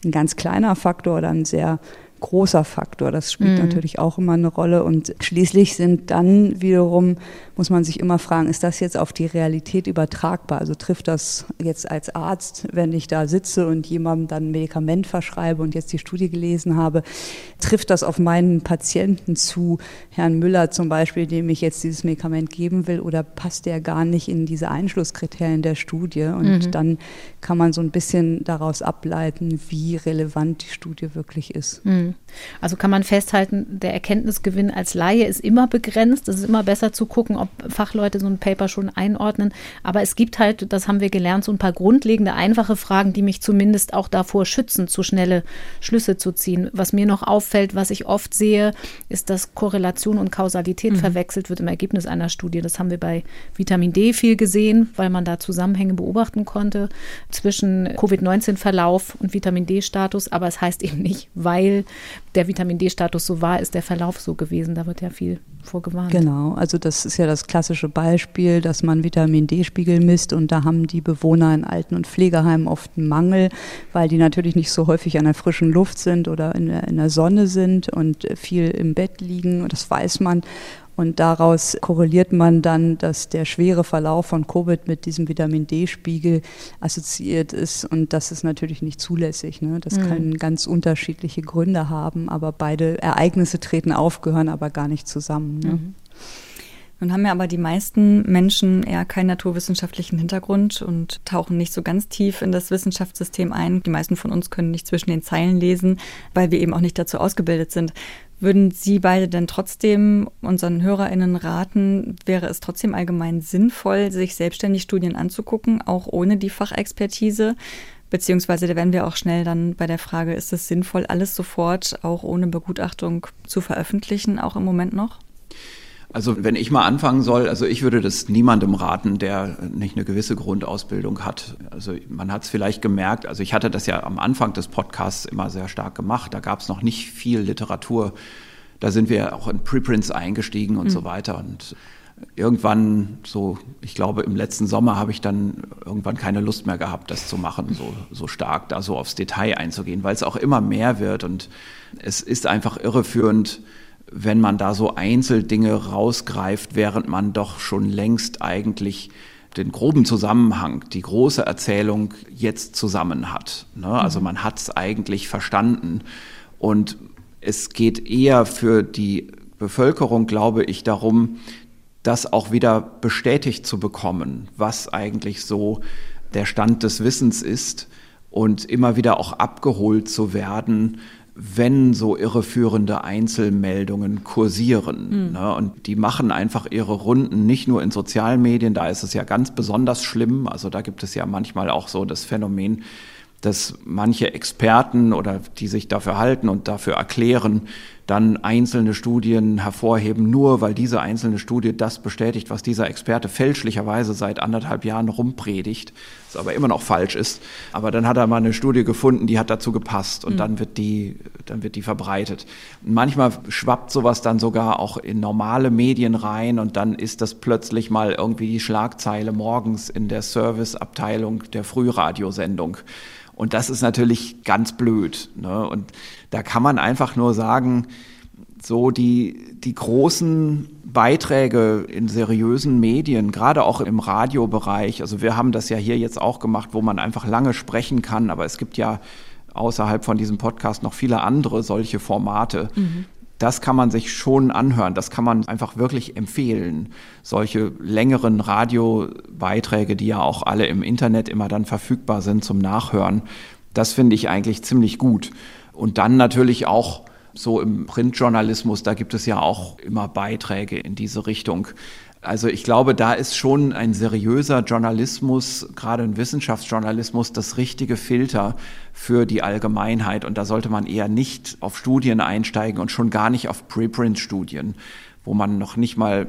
ein ganz kleiner Faktor oder ein sehr großer Faktor. Das spielt
Mhm.
natürlich auch immer eine Rolle. Und schließlich sind dann wiederum, muss man sich immer fragen, ist das jetzt auf die Realität übertragbar? Also trifft das jetzt als Arzt, wenn ich da sitze und jemandem dann ein Medikament verschreibe und jetzt die Studie gelesen habe, trifft das auf meinen Patienten zu, Herrn Müller zum Beispiel, dem ich jetzt dieses Medikament geben will, oder passt der gar nicht in diese Einschlusskriterien der Studie? Und
Mhm.
dann kann man so ein bisschen daraus ableiten, wie relevant die Studie wirklich ist.
Mhm. Also kann man festhalten, der Erkenntnisgewinn als Laie ist immer begrenzt. Es ist immer besser zu gucken, ob Fachleute so ein Paper schon einordnen. Aber es gibt halt, das haben wir gelernt, so ein paar grundlegende, einfache Fragen, die mich zumindest auch davor schützen, zu schnelle Schlüsse zu ziehen. Was mir noch auffällt, was ich oft sehe, ist, dass Korrelation und Kausalität verwechselt wird im Ergebnis einer Studie. Das haben wir bei Vitamin D viel gesehen, weil man da Zusammenhänge beobachten konnte zwischen Covid-19-Verlauf und Vitamin D-Status. Aber es heißt eben nicht, weil der Vitamin D-Status so war, ist der Verlauf so gewesen. Da wird ja viel vorgewarnt.
Genau, also das ist ja das klassische Beispiel, dass man Vitamin D-Spiegel misst und da haben die Bewohner in Alten- und Pflegeheimen oft einen Mangel, weil die natürlich nicht so häufig an der frischen Luft sind oder in der, in der Sonne sind und viel im Bett liegen. Das weiß man. Und daraus korreliert man dann, dass der schwere Verlauf von Covid mit diesem Vitamin D-Spiegel assoziiert ist. Und das ist natürlich nicht zulässig. Ne? Das
Mhm.
können ganz unterschiedliche Gründe haben, aber beide Ereignisse treten auf, gehören aber gar nicht zusammen. Ne?
Mhm.
Nun haben ja aber die meisten Menschen eher keinen naturwissenschaftlichen Hintergrund und tauchen nicht so ganz tief in das Wissenschaftssystem ein. Die meisten von uns können nicht zwischen den Zeilen lesen, weil wir eben auch nicht dazu ausgebildet sind. Würden Sie beide denn trotzdem unseren HörerInnen raten, wäre es trotzdem allgemein sinnvoll, sich selbstständig Studien anzugucken, auch ohne die Fachexpertise? Beziehungsweise da wären wir auch schnell dann bei der Frage, ist es sinnvoll, alles sofort, auch ohne Begutachtung zu veröffentlichen, auch im Moment noch?
Also wenn ich mal anfangen soll, also ich würde das niemandem raten, der nicht eine gewisse Grundausbildung hat. Also man hat es vielleicht gemerkt, also ich hatte das ja am Anfang des Podcasts immer sehr stark gemacht. Da gab es noch nicht viel Literatur. Da sind wir auch in Preprints eingestiegen und mhm. so weiter. Und irgendwann so, ich glaube im letzten Sommer habe ich dann irgendwann keine Lust mehr gehabt, das zu machen, so, so stark da so aufs Detail einzugehen, weil es auch immer mehr wird und es ist einfach irreführend, wenn man da so Einzeldinge rausgreift, während man doch schon längst eigentlich den groben Zusammenhang, die große Erzählung jetzt zusammen hat. Ne? Also mhm. man hat es eigentlich verstanden. Und es geht eher für die Bevölkerung, glaube ich, darum, das auch wieder bestätigt zu bekommen, was eigentlich so der Stand des Wissens ist und immer wieder auch abgeholt zu werden, wenn so irreführende Einzelmeldungen kursieren. Mhm. Ne? Und die machen einfach ihre Runden nicht nur in sozialen Medien, da ist es ja ganz besonders schlimm. Also da gibt es ja manchmal auch so das Phänomen, dass manche Experten oder die sich dafür halten und dafür erklären, dann einzelne Studien hervorheben, nur weil diese einzelne Studie das bestätigt, was dieser Experte fälschlicherweise seit anderthalb Jahren rumpredigt, was aber immer noch falsch ist. Aber dann hat er mal eine Studie gefunden, die hat dazu gepasst und mhm. dann wird die, dann wird die verbreitet. Manchmal schwappt sowas dann sogar auch in normale Medien rein und dann ist das plötzlich mal irgendwie die Schlagzeile morgens in der Serviceabteilung der Frühradiosendung. Und das ist natürlich ganz blöd. Ne? Und da kann man einfach nur sagen, so die, die großen Beiträge in seriösen Medien, gerade auch im Radiobereich, also wir haben das ja hier jetzt auch gemacht, wo man einfach lange sprechen kann, aber es gibt ja außerhalb von diesem Podcast noch viele andere solche Formate. Mhm das kann man sich schon anhören. Das kann man einfach wirklich empfehlen. Solche längeren Radiobeiträge, die ja auch alle im Internet immer dann verfügbar sind zum Nachhören, das finde ich eigentlich ziemlich gut. Und dann natürlich auch so im Printjournalismus, da gibt es ja auch immer Beiträge in diese Richtung. Also ich glaube, da ist schon ein seriöser Journalismus, gerade ein Wissenschaftsjournalismus, das richtige Filter für die Allgemeinheit. Und da sollte man eher nicht auf Studien einsteigen und schon gar nicht auf Preprint-Studien, wo man noch nicht mal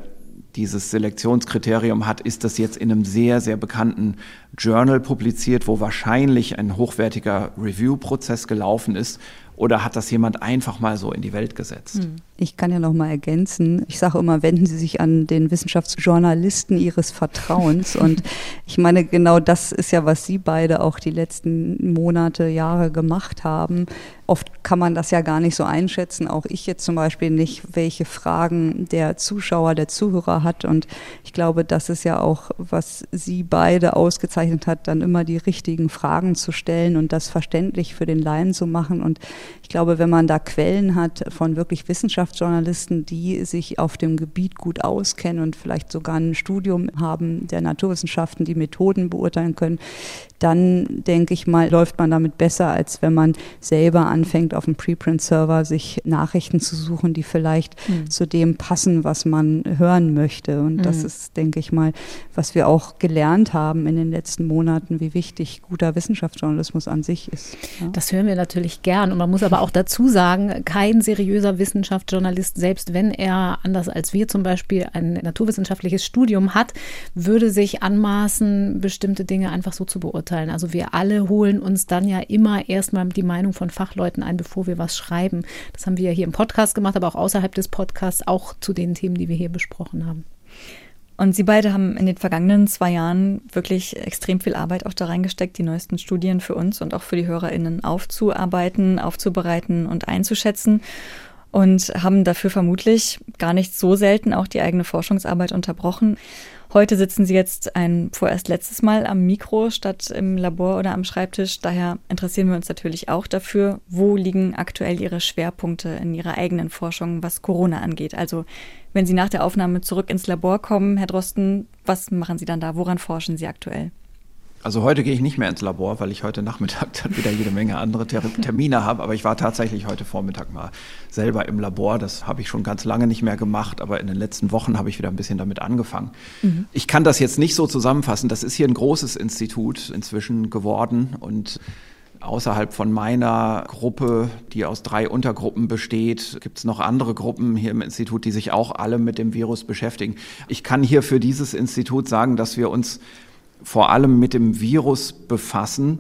dieses Selektionskriterium hat, ist das jetzt in einem sehr, sehr bekannten Journal publiziert, wo wahrscheinlich ein hochwertiger Review-Prozess gelaufen ist oder hat das jemand einfach mal so in die Welt gesetzt? Hm.
Ich kann ja noch mal ergänzen. Ich sage immer, wenden Sie sich an den Wissenschaftsjournalisten Ihres Vertrauens. Und ich meine, genau das ist ja, was Sie beide auch die letzten Monate, Jahre gemacht haben. Oft kann man das ja gar nicht so einschätzen. Auch ich jetzt zum Beispiel nicht, welche Fragen der Zuschauer, der Zuhörer hat. Und ich glaube, das ist ja auch, was Sie beide ausgezeichnet hat, dann immer die richtigen Fragen zu stellen und das verständlich für den Laien zu machen. Und ich glaube, wenn man da Quellen hat von wirklich Wissenschaftsjournalisten, die sich auf dem Gebiet gut auskennen und vielleicht sogar ein Studium haben der Naturwissenschaften, die Methoden beurteilen können, dann denke ich mal, läuft man damit besser, als wenn man selber anfängt, auf dem Preprint-Server sich Nachrichten zu suchen, die vielleicht mhm. zu dem passen, was man hören möchte. Und mhm. das ist, denke ich mal, was wir auch gelernt haben in den letzten Monaten, wie wichtig guter Wissenschaftsjournalismus an sich ist.
Ja. Das hören wir natürlich gern. Und man muss aber auch dazu sagen, kein seriöser Wissenschaftsjournalist, selbst wenn er anders als wir zum Beispiel ein naturwissenschaftliches Studium hat, würde sich anmaßen, bestimmte Dinge einfach so zu beurteilen beurteilen. Also wir alle holen uns dann ja immer erstmal die Meinung von Fachleuten ein, bevor wir was schreiben. Das haben wir ja hier im Podcast gemacht, aber auch außerhalb des Podcasts, auch zu den Themen, die wir hier besprochen haben.
Und Sie beide haben in den vergangenen zwei Jahren wirklich extrem viel Arbeit auch da reingesteckt, die neuesten Studien für uns und auch für die HörerInnen aufzuarbeiten, aufzubereiten und einzuschätzen und haben dafür vermutlich gar nicht so selten auch die eigene Forschungsarbeit unterbrochen. Heute sitzen Sie jetzt ein vorerst letztes Mal am Mikro statt im Labor oder am Schreibtisch. Daher interessieren wir uns natürlich auch dafür, wo liegen aktuell Ihre Schwerpunkte in Ihrer eigenen Forschung, was Corona angeht. Also wenn Sie nach der Aufnahme zurück ins Labor kommen, Herr Drosten, was machen Sie dann da? Woran forschen Sie aktuell?
Also heute gehe ich nicht mehr ins Labor, weil ich heute Nachmittag dann wieder jede Menge andere Termine habe. Aber ich war tatsächlich heute Vormittag mal selber im Labor. Das habe ich schon ganz lange nicht mehr gemacht, aber in den letzten Wochen habe ich wieder ein bisschen damit angefangen. Mhm. Ich kann das jetzt nicht so zusammenfassen. Das ist hier ein großes Institut inzwischen geworden und Außerhalb von meiner Gruppe, die aus drei Untergruppen besteht, gibt es noch andere Gruppen hier im Institut, die sich auch alle mit dem Virus beschäftigen. Ich kann hier für dieses Institut sagen, dass wir uns vor allem mit dem Virus befassen,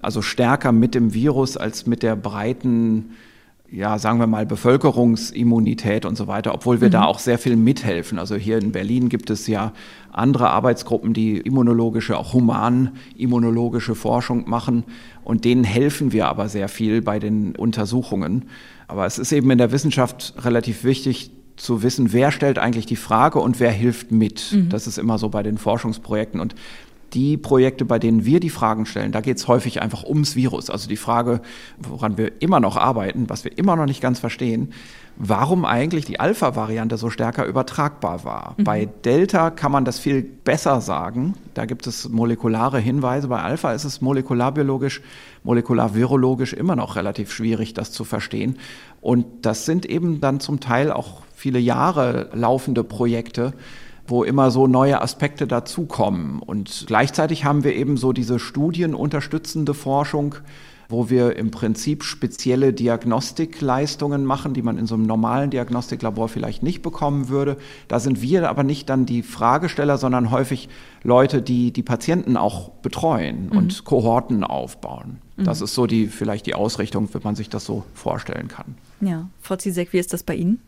also stärker mit dem Virus als mit der breiten ja, sagen wir mal, Bevölkerungsimmunität und so weiter, obwohl wir mhm. da auch sehr viel mithelfen. Also hier in Berlin gibt es ja andere Arbeitsgruppen, die immunologische, auch human-immunologische Forschung machen und denen helfen wir aber sehr viel bei den Untersuchungen. Aber es ist eben in der Wissenschaft relativ wichtig, zu wissen, wer stellt eigentlich die Frage und wer hilft mit. Mhm. Das ist immer so bei den Forschungsprojekten. Und die Projekte, bei denen wir die Fragen stellen, da geht es häufig einfach ums Virus. Also die Frage, woran wir immer noch arbeiten, was wir immer noch nicht ganz verstehen, warum eigentlich die Alpha-Variante so stärker übertragbar war. Mhm. Bei Delta kann man das viel besser sagen. Da gibt es molekulare Hinweise. Bei Alpha ist es molekularbiologisch, molekularvirologisch immer noch relativ schwierig, das zu verstehen. Und das sind eben dann zum Teil auch viele Jahre laufende Projekte, wo immer so neue Aspekte dazukommen. Und gleichzeitig haben wir eben so diese studienunterstützende Forschung, wo wir im Prinzip spezielle Diagnostikleistungen machen, die man in so einem normalen Diagnostiklabor vielleicht nicht bekommen würde. Da sind wir aber nicht dann die Fragesteller, sondern häufig Leute, die die Patienten auch betreuen mhm. und Kohorten aufbauen. Mhm. Das ist so die vielleicht die Ausrichtung, wenn man sich das so vorstellen kann.
Ja, Frau Zizek, wie ist das bei Ihnen?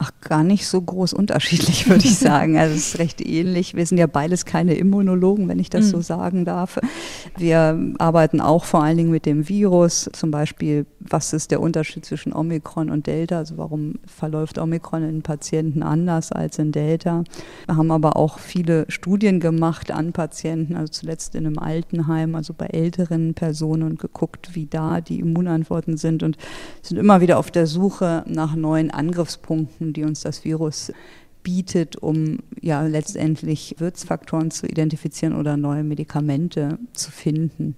Ach, gar nicht so groß unterschiedlich, würde ich [LAUGHS] sagen. Also es ist recht ähnlich. Wir sind ja beides keine Immunologen, wenn ich das mhm. so sagen darf. Wir arbeiten auch vor allen Dingen mit dem Virus. Zum Beispiel, was ist der Unterschied zwischen Omikron und Delta? Also warum verläuft Omikron in Patienten anders als in Delta? Wir haben aber auch viele Studien gemacht an Patienten, also zuletzt in einem Altenheim, also bei älteren Personen und geguckt, wie da die Immunantworten sind und sind immer wieder auf der Suche nach neuen Angriffspunkten die uns das Virus bietet, um ja letztendlich Wirtsfaktoren zu identifizieren oder neue Medikamente zu finden.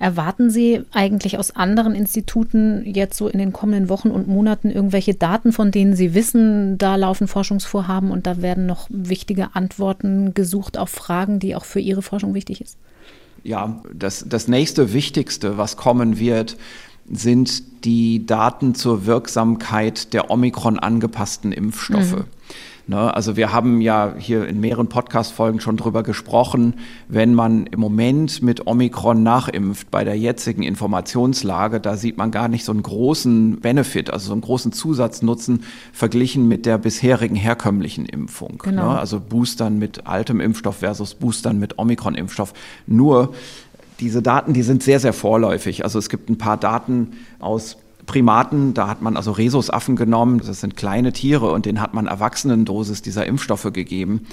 Erwarten Sie eigentlich aus anderen Instituten jetzt so in den kommenden Wochen und Monaten irgendwelche Daten, von denen Sie wissen, da laufen Forschungsvorhaben und da werden noch wichtige Antworten gesucht auf Fragen, die auch für Ihre Forschung wichtig ist?
Ja, das, das nächste Wichtigste, was kommen wird, sind die Daten zur Wirksamkeit der Omikron angepassten Impfstoffe. Mhm. Ne, also wir haben ja hier in mehreren Podcast-Folgen schon drüber gesprochen, wenn man im Moment mit Omikron nachimpft, bei der jetzigen Informationslage, da sieht man gar nicht so einen großen Benefit, also so einen großen Zusatznutzen verglichen mit der bisherigen herkömmlichen Impfung. Genau. Ne, also Boostern mit altem Impfstoff versus Boostern mit Omikron-Impfstoff. Nur diese Daten, die sind sehr, sehr vorläufig. Also es gibt ein paar Daten aus Primaten, da hat man also Rhesusaffen genommen, das sind kleine Tiere und denen hat man Erwachsenendosis dieser Impfstoffe gegeben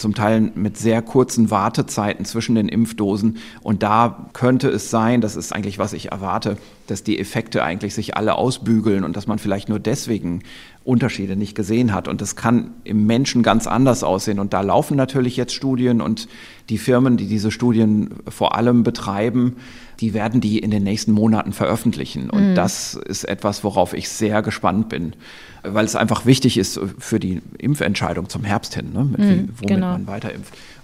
zum Teil mit sehr kurzen Wartezeiten zwischen den Impfdosen. Und da könnte es sein, das ist eigentlich, was ich erwarte, dass die Effekte eigentlich sich alle ausbügeln und dass man vielleicht nur deswegen Unterschiede nicht gesehen hat. Und das kann im Menschen ganz anders aussehen. Und da laufen natürlich jetzt Studien und die Firmen, die diese Studien vor allem betreiben, die werden die in den nächsten Monaten veröffentlichen. Und mhm. das ist etwas, worauf ich sehr gespannt bin weil es einfach wichtig ist für die Impfentscheidung zum Herbst hin, ne? mit mhm, womit genau. man weiter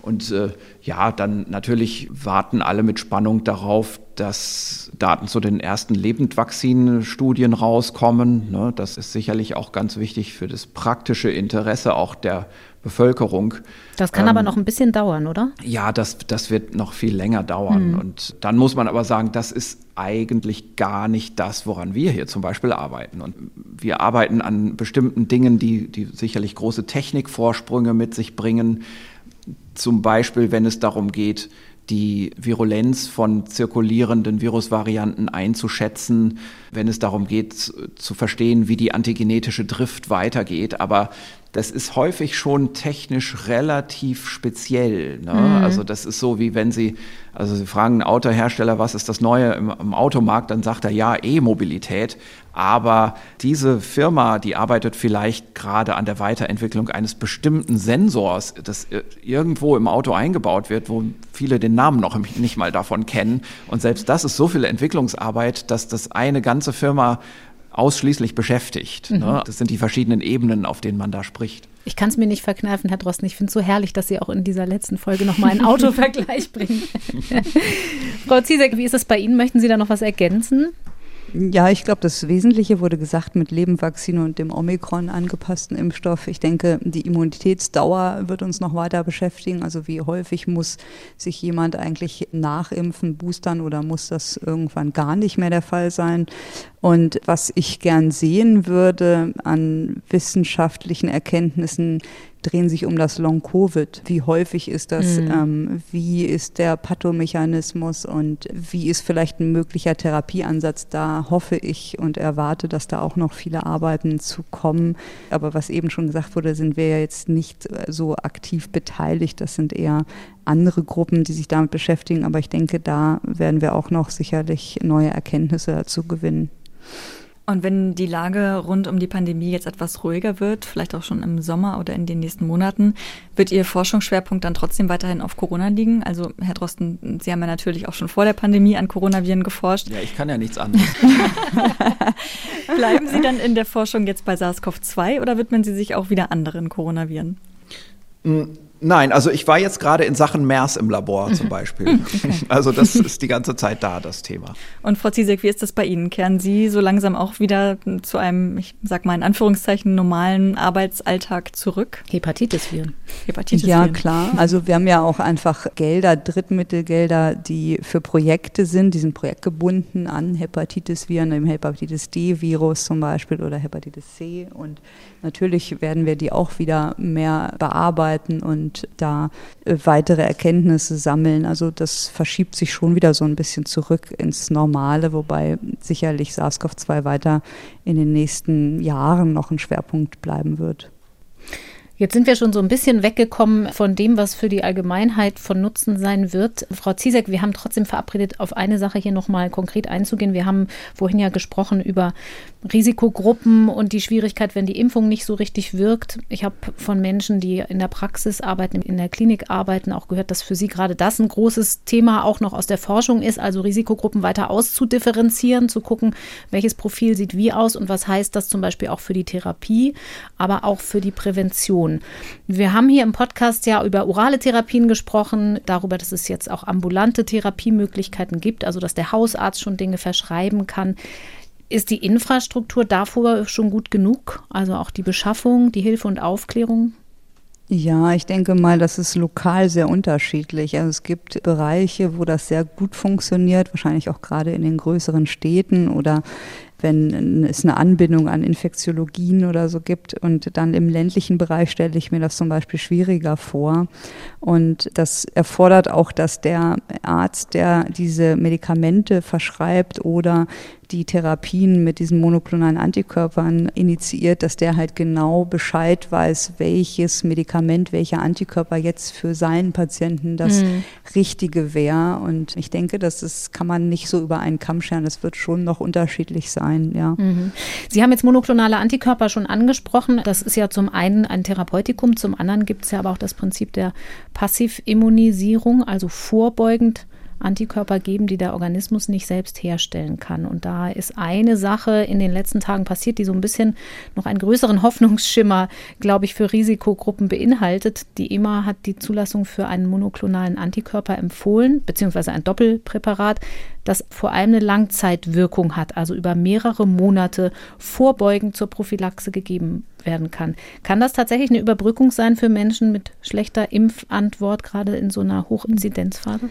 Und äh, ja, dann natürlich warten alle mit Spannung darauf, dass Daten zu den ersten Lebendvakzinstudien rauskommen. Ne? Das ist sicherlich auch ganz wichtig für das praktische Interesse auch der Bevölkerung.
Das kann ähm, aber noch ein bisschen dauern, oder?
Ja, das, das wird noch viel länger dauern. Mhm. Und dann muss man aber sagen, das ist eigentlich gar nicht das, woran wir hier zum Beispiel arbeiten. Und wir arbeiten an bestimmten Dingen, die, die sicherlich große Technikvorsprünge mit sich bringen. Zum Beispiel, wenn es darum geht, die Virulenz von zirkulierenden Virusvarianten einzuschätzen, wenn es darum geht zu verstehen, wie die antigenetische Drift weitergeht. Aber das ist häufig schon technisch relativ speziell. Ne? Mhm. Also das ist so, wie wenn Sie, also Sie fragen einen Autohersteller, was ist das Neue im, im Automarkt, dann sagt er ja E-Mobilität. Aber diese Firma, die arbeitet vielleicht gerade an der Weiterentwicklung eines bestimmten Sensors, das irgendwo im Auto eingebaut wird, wo viele den Namen noch nicht mal davon kennen. Und selbst das ist so viel Entwicklungsarbeit, dass das eine ganze Firma ausschließlich beschäftigt. Mhm. Ne? Das sind die verschiedenen Ebenen, auf denen man da spricht.
Ich kann es mir nicht verkneifen, Herr Drosten. Ich finde es so herrlich, dass Sie auch in dieser letzten Folge nochmal einen Autovergleich bringen. [LAUGHS] Frau Ziesek, wie ist es bei Ihnen? Möchten Sie da noch was ergänzen?
Ja, ich glaube, das Wesentliche wurde gesagt mit Lebenvakzine und dem Omikron angepassten Impfstoff. Ich denke, die Immunitätsdauer wird uns noch weiter beschäftigen. Also wie häufig muss sich jemand eigentlich nachimpfen, boostern oder muss das irgendwann gar nicht mehr der Fall sein? Und was ich gern sehen würde an wissenschaftlichen Erkenntnissen, drehen sich um das Long-Covid. Wie häufig ist das? Mhm. Ähm, wie ist der Pathomechanismus und wie ist vielleicht ein möglicher Therapieansatz? Da hoffe ich und erwarte, dass da auch noch viele Arbeiten zu kommen. Aber was eben schon gesagt wurde, sind wir ja jetzt nicht so aktiv beteiligt. Das sind eher andere Gruppen, die sich damit beschäftigen. Aber ich denke, da werden wir auch noch sicherlich neue Erkenntnisse dazu gewinnen.
Und wenn die Lage rund um die Pandemie jetzt etwas ruhiger wird, vielleicht auch schon im Sommer oder in den nächsten Monaten, wird Ihr Forschungsschwerpunkt dann trotzdem weiterhin auf Corona liegen? Also, Herr Drosten, Sie haben ja natürlich auch schon vor der Pandemie an Coronaviren geforscht.
Ja, ich kann ja nichts anderes. [LAUGHS] [LAUGHS]
Bleiben Sie dann in der Forschung jetzt bei SARS-CoV-2 oder widmen Sie sich auch wieder anderen Coronaviren?
Hm, Nein, also ich war jetzt gerade in Sachen MERS im Labor [LAUGHS] zum Beispiel. Also das ist die ganze Zeit da, das Thema.
Und Frau Ziesek, wie ist das bei Ihnen? Kehren Sie so langsam auch wieder zu einem, ich sag mal in Anführungszeichen, normalen Arbeitsalltag zurück?
Hepatitis-Viren.
Hepatitis ja, klar. Also wir haben ja auch einfach Gelder, Drittmittelgelder, die für Projekte sind. Die sind projektgebunden an Hepatitis-Viren, dem Hepatitis D-Virus zum Beispiel oder Hepatitis C. Und natürlich werden wir die auch wieder mehr bearbeiten und und da äh, weitere Erkenntnisse sammeln. Also das verschiebt sich schon wieder so ein bisschen zurück ins Normale, wobei sicherlich SARS-CoV-2 weiter in den nächsten Jahren noch ein Schwerpunkt bleiben wird.
Jetzt sind wir schon so ein bisschen weggekommen von dem, was für die Allgemeinheit von Nutzen sein wird. Frau Ziesek, wir haben trotzdem verabredet, auf eine Sache hier nochmal konkret einzugehen. Wir haben vorhin ja gesprochen über Risikogruppen und die Schwierigkeit, wenn die Impfung nicht so richtig wirkt. Ich habe von Menschen, die in der Praxis arbeiten, in der Klinik arbeiten, auch gehört, dass für sie gerade das ein großes Thema auch noch aus der Forschung ist, also Risikogruppen weiter auszudifferenzieren, zu gucken, welches Profil sieht wie aus und was heißt das zum Beispiel auch für die Therapie, aber auch für die Prävention. Wir haben hier im Podcast ja über orale Therapien gesprochen, darüber, dass es jetzt auch ambulante Therapiemöglichkeiten gibt, also dass der Hausarzt schon Dinge verschreiben kann. Ist die Infrastruktur davor schon gut genug? Also auch die Beschaffung, die Hilfe und Aufklärung?
Ja, ich denke mal, das ist lokal sehr unterschiedlich. Also es gibt Bereiche, wo das sehr gut funktioniert, wahrscheinlich auch gerade in den größeren Städten oder wenn es eine Anbindung an Infektiologien oder so gibt. Und dann im ländlichen Bereich stelle ich mir das zum Beispiel schwieriger vor. Und das erfordert auch, dass der Arzt, der diese Medikamente verschreibt oder die Therapien mit diesen monoklonalen Antikörpern initiiert, dass der halt genau Bescheid weiß, welches Medikament, welcher Antikörper jetzt für seinen Patienten das mhm. Richtige wäre. Und ich denke, das ist, kann man nicht so über einen Kamm scheren. Das wird schon noch unterschiedlich sein, ja.
Mhm. Sie haben jetzt monoklonale Antikörper schon angesprochen. Das ist ja zum einen ein Therapeutikum, zum anderen gibt es ja aber auch das Prinzip der Passivimmunisierung, also vorbeugend Antikörper geben, die der Organismus nicht selbst herstellen kann. Und da ist eine Sache in den letzten Tagen passiert, die so ein bisschen noch einen größeren [LAUGHS] Hoffnungsschimmer, glaube ich, für Risikogruppen beinhaltet. Die EMA hat die Zulassung für einen monoklonalen Antikörper empfohlen, beziehungsweise ein Doppelpräparat, das vor allem eine Langzeitwirkung hat, also über mehrere Monate vorbeugend zur Prophylaxe gegeben werden kann. Kann das tatsächlich eine Überbrückung sein für Menschen mit schlechter Impfantwort, gerade in so einer Hochinzidenzphase?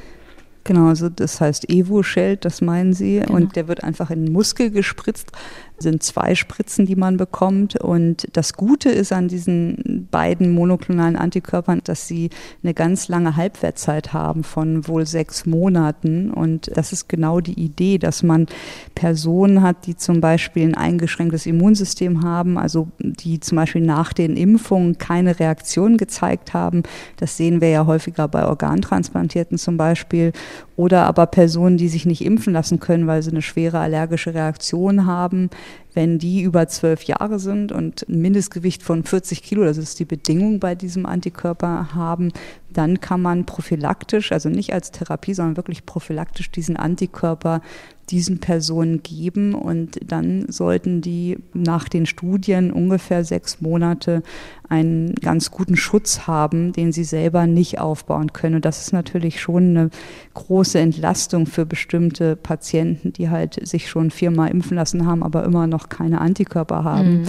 Genau, also das heißt Evo-Shell, das meinen Sie. Genau. Und der wird einfach in den Muskel gespritzt sind zwei Spritzen, die man bekommt. Und das Gute ist an diesen beiden monoklonalen Antikörpern, dass sie eine ganz lange Halbwertzeit haben von wohl sechs Monaten. Und das ist genau die Idee, dass man Personen hat, die zum Beispiel ein eingeschränktes Immunsystem haben, also die zum Beispiel nach den Impfungen keine Reaktion gezeigt haben. Das sehen wir ja häufiger bei Organtransplantierten zum Beispiel. Oder aber Personen, die sich nicht impfen lassen können, weil sie eine schwere allergische Reaktion haben, Wenn die über zwölf Jahre sind und ein Mindestgewicht von 40 Kilo, das ist die Bedingung bei diesem Antikörper haben, dann kann man prophylaktisch, also nicht als Therapie, sondern wirklich prophylaktisch diesen Antikörper diesen Personen geben und dann sollten die nach den Studien ungefähr sechs Monate einen ganz guten Schutz haben, den sie selber nicht aufbauen können. Und das ist natürlich schon eine große Entlastung für bestimmte Patienten, die halt sich schon viermal impfen lassen haben, aber immer noch keine Antikörper haben. Mhm.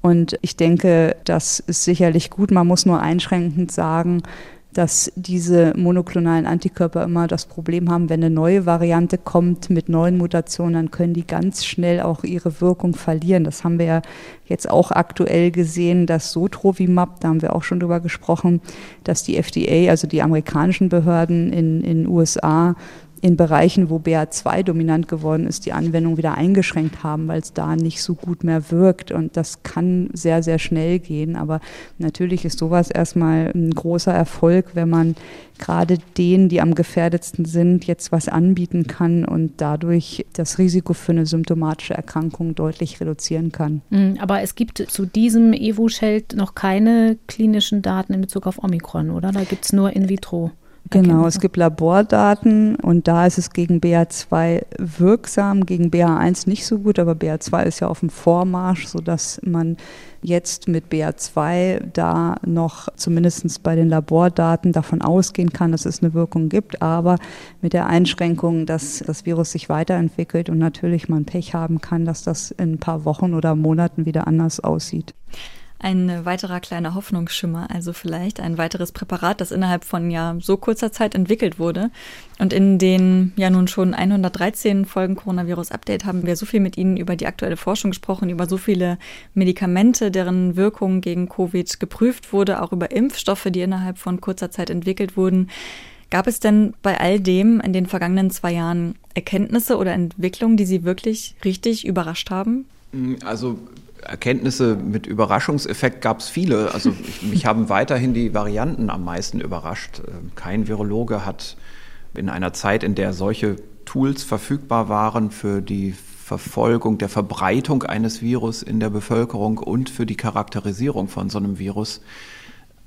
Und ich denke, das ist sicherlich gut. Man muss nur einschränkend sagen, dass diese monoklonalen Antikörper immer das Problem haben, wenn eine neue Variante kommt mit neuen Mutationen, dann können die ganz schnell auch ihre Wirkung verlieren. Das haben wir ja jetzt auch aktuell gesehen, dass Sotrovimab, da haben wir auch schon drüber gesprochen, dass die FDA, also die amerikanischen Behörden in den USA, in Bereichen, wo BA2 dominant geworden ist, die Anwendung wieder eingeschränkt haben, weil es da nicht so gut mehr wirkt. Und das kann sehr, sehr schnell gehen. Aber natürlich ist sowas erstmal ein großer Erfolg, wenn man gerade denen, die am gefährdetsten sind, jetzt was anbieten kann und dadurch das Risiko für eine symptomatische Erkrankung deutlich reduzieren kann.
Mhm, aber es gibt zu diesem Evo-Sheld noch keine klinischen Daten in Bezug auf Omikron, oder? Da gibt es nur in vitro.
Genau, es gibt Labordaten und da ist es gegen BA2 wirksam, gegen BA1 nicht so gut, aber BA2 ist ja auf dem Vormarsch, sodass man jetzt mit BA2 da noch zumindest bei den Labordaten davon ausgehen kann, dass es eine Wirkung gibt, aber mit der Einschränkung, dass das Virus sich weiterentwickelt und natürlich man Pech haben kann, dass das in ein paar Wochen oder Monaten wieder anders aussieht
ein weiterer kleiner Hoffnungsschimmer, also vielleicht ein weiteres Präparat, das innerhalb von ja so kurzer Zeit entwickelt wurde. Und in den ja nun schon 113 Folgen Coronavirus Update haben wir so viel mit Ihnen über die aktuelle Forschung gesprochen, über so viele Medikamente, deren Wirkung gegen Covid geprüft wurde, auch über Impfstoffe, die innerhalb von kurzer Zeit entwickelt wurden. Gab es denn bei all dem in den vergangenen zwei Jahren Erkenntnisse oder Entwicklungen, die Sie wirklich richtig überrascht haben?
Also Erkenntnisse mit Überraschungseffekt gab es viele. Also [LAUGHS] ich, mich haben weiterhin die Varianten am meisten überrascht. Ähm, kein Virologe hat in einer Zeit, in der solche Tools verfügbar waren für die Verfolgung der Verbreitung eines Virus in der Bevölkerung und für die Charakterisierung von so einem Virus,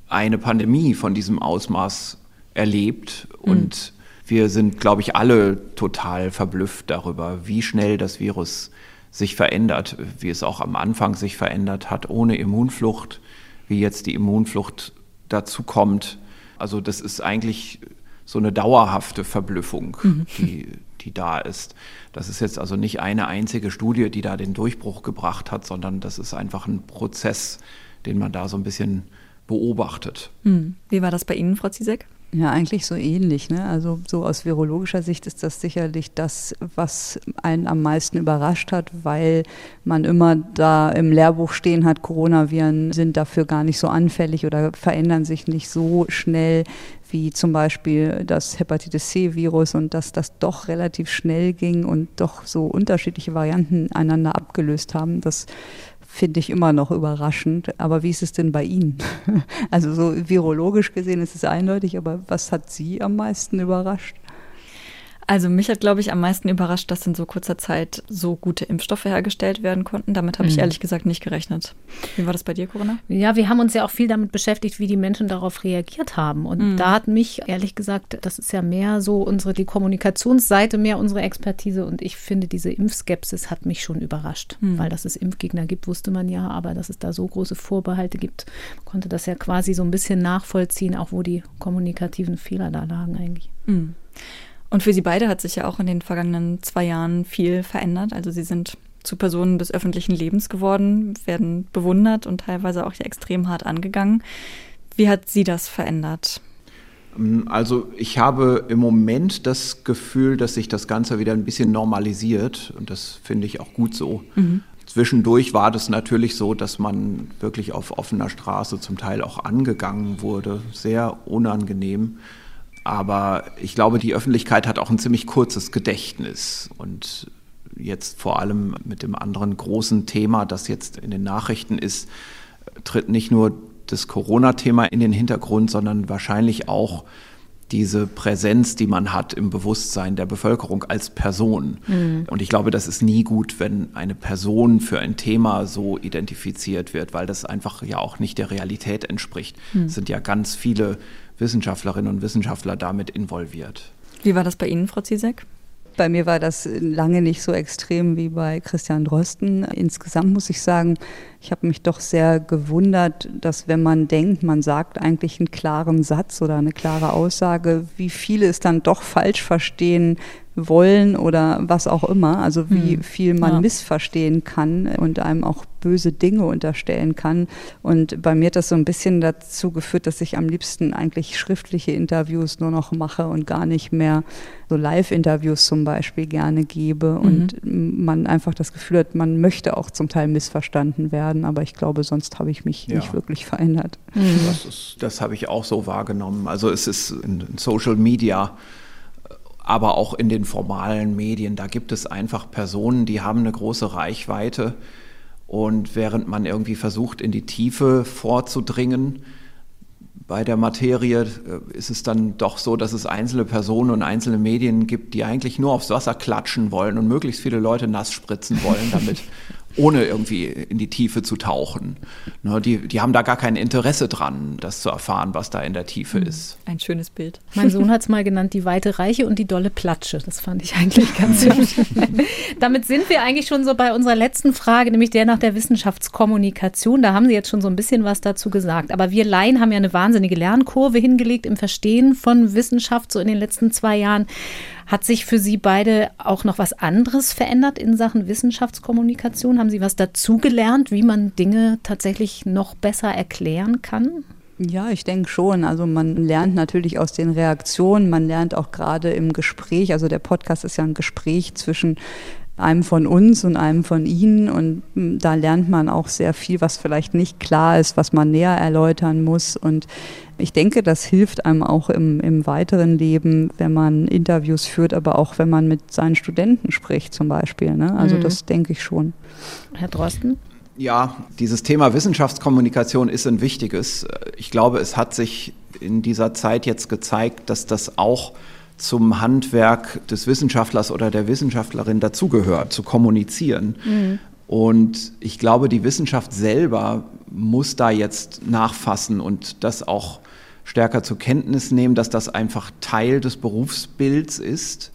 eine Pandemie von diesem Ausmaß erlebt. Mhm. Und wir sind, glaube ich, alle total verblüfft darüber, wie schnell das Virus sich verändert, wie es auch am Anfang sich verändert hat, ohne Immunflucht, wie jetzt die Immunflucht dazu kommt. Also das ist eigentlich so eine dauerhafte Verblüffung, mhm. die, die da ist. Das ist jetzt also nicht eine einzige Studie, die da den Durchbruch gebracht hat, sondern das ist einfach ein Prozess, den man da so ein bisschen beobachtet.
Mhm. Wie war das bei Ihnen, Frau Zizek?
Ja, eigentlich so ähnlich. Ne? Also so aus virologischer Sicht ist das sicherlich das, was einen am meisten überrascht hat, weil man immer da im Lehrbuch stehen hat, Coronaviren sind dafür gar nicht so anfällig oder verändern sich nicht so schnell wie zum Beispiel das Hepatitis C-Virus und dass das doch relativ schnell ging und doch so unterschiedliche Varianten einander abgelöst haben. Das finde ich immer noch überraschend. Aber wie ist es denn bei Ihnen? [LAUGHS] Also so virologisch gesehen ist es eindeutig, aber was hat Sie am meisten überrascht?
Also mich hat, glaube ich, am meisten überrascht, dass in so kurzer Zeit so gute Impfstoffe hergestellt werden konnten. Damit habe ich mhm. ehrlich gesagt nicht gerechnet. Wie war das bei dir, Corona?
Ja, wir haben uns ja auch viel damit beschäftigt, wie die Menschen darauf reagiert haben. Und mhm. da hat mich, ehrlich gesagt, das ist ja mehr so unsere, die Kommunikationsseite, mehr unsere Expertise. Und ich finde, diese Impfskepsis hat mich schon überrascht. Mhm. Weil dass es Impfgegner gibt, wusste man ja, aber dass es da so große Vorbehalte gibt, konnte das ja quasi so ein bisschen nachvollziehen, auch wo die kommunikativen Fehler da lagen eigentlich.
Und für Sie beide hat sich ja auch in den vergangenen zwei Jahren viel verändert. Also Sie sind zu Personen des öffentlichen Lebens geworden, werden bewundert und teilweise auch extrem hart angegangen. Wie hat Sie das verändert?
Also ich habe im Moment das Gefühl, dass sich das Ganze wieder ein bisschen normalisiert und das finde ich auch gut so. Mhm. Zwischendurch war das natürlich so, dass man wirklich auf offener Straße zum Teil auch angegangen wurde, sehr unangenehm. Aber ich glaube, die Öffentlichkeit hat auch ein ziemlich kurzes Gedächtnis. Und jetzt vor allem mit dem anderen großen Thema, das jetzt in den Nachrichten ist, tritt nicht nur das Corona-Thema in den Hintergrund, sondern wahrscheinlich auch diese Präsenz, die man hat im Bewusstsein der Bevölkerung als Person. Mhm. Und ich glaube, das ist nie gut, wenn eine Person für ein Thema so identifiziert wird, weil das einfach ja auch nicht der Realität entspricht. Mhm. Es sind ja ganz viele Wissenschaftlerinnen und Wissenschaftler damit involviert.
Wie war das bei Ihnen, Frau Zizek?
Bei mir war das lange nicht so extrem wie bei Christian Drosten. Insgesamt muss ich sagen, ich habe mich doch sehr gewundert, dass wenn man denkt, man sagt eigentlich einen klaren Satz oder eine klare Aussage, wie viele es dann doch falsch verstehen, wollen oder was auch immer. Also wie hm. viel man ja. missverstehen kann und einem auch böse Dinge unterstellen kann. Und bei mir hat das so ein bisschen dazu geführt, dass ich am liebsten eigentlich schriftliche Interviews nur noch mache und gar nicht mehr so Live-Interviews zum Beispiel gerne gebe. Mhm. Und man einfach das Gefühl hat, man möchte auch zum Teil missverstanden werden. Aber ich glaube, sonst habe ich mich ja. nicht wirklich verändert.
Mhm. Das, das habe ich auch so wahrgenommen. Also es ist in Social Media aber auch in den formalen Medien. Da gibt es einfach Personen, die haben eine große Reichweite. Und während man irgendwie versucht, in die Tiefe vorzudringen, bei der Materie äh, ist es dann doch so, dass es einzelne Personen und einzelne Medien gibt, die eigentlich nur aufs Wasser klatschen wollen und möglichst viele Leute nass spritzen wollen, damit [LAUGHS] ohne irgendwie in die Tiefe zu tauchen. Ne, die, die haben da gar kein Interesse dran, das zu erfahren, was da in der Tiefe mhm. ist.
Ein schönes Bild.
Mein Sohn hat es mal genannt, die weite Reiche und die dolle Platsche. Das fand ich eigentlich ganz hübsch. [LAUGHS] Damit sind wir eigentlich schon so bei unserer letzten Frage, nämlich der nach der Wissenschaftskommunikation. Da haben Sie jetzt schon so ein bisschen was dazu gesagt. Aber wir Laien haben ja eine wahnsinnige Lernkurve hingelegt im Verstehen von Wissenschaft so in den letzten zwei Jahren. Hat sich für Sie beide auch noch was anderes verändert in Sachen Wissenschaftskommunikation? Haben Sie was dazugelernt, wie man Dinge tatsächlich noch besser erklären kann?
Ja, ich denke schon. Also man lernt natürlich aus den Reaktionen, man lernt auch gerade im Gespräch, also der Podcast ist ja ein Gespräch zwischen einem von uns und einem von Ihnen. Und hm, da lernt man auch sehr viel, was vielleicht nicht klar ist, was man näher erläutern muss. Und ich denke, das hilft einem auch im, im weiteren Leben, wenn man Interviews führt, aber auch wenn man mit seinen Studenten spricht zum Beispiel. Ne? Also mhm. das denke ich schon.
Herr Drosten?
Ja, dieses Thema Wissenschaftskommunikation ist ein wichtiges. Ich glaube, es hat sich in dieser Zeit jetzt gezeigt, dass das auch zum Handwerk des Wissenschaftlers oder der Wissenschaftlerin dazugehört, zu kommunizieren. Mhm. Und ich glaube, die Wissenschaft selber muss da jetzt nachfassen und das auch stärker zur Kenntnis nehmen, dass das einfach Teil des Berufsbilds ist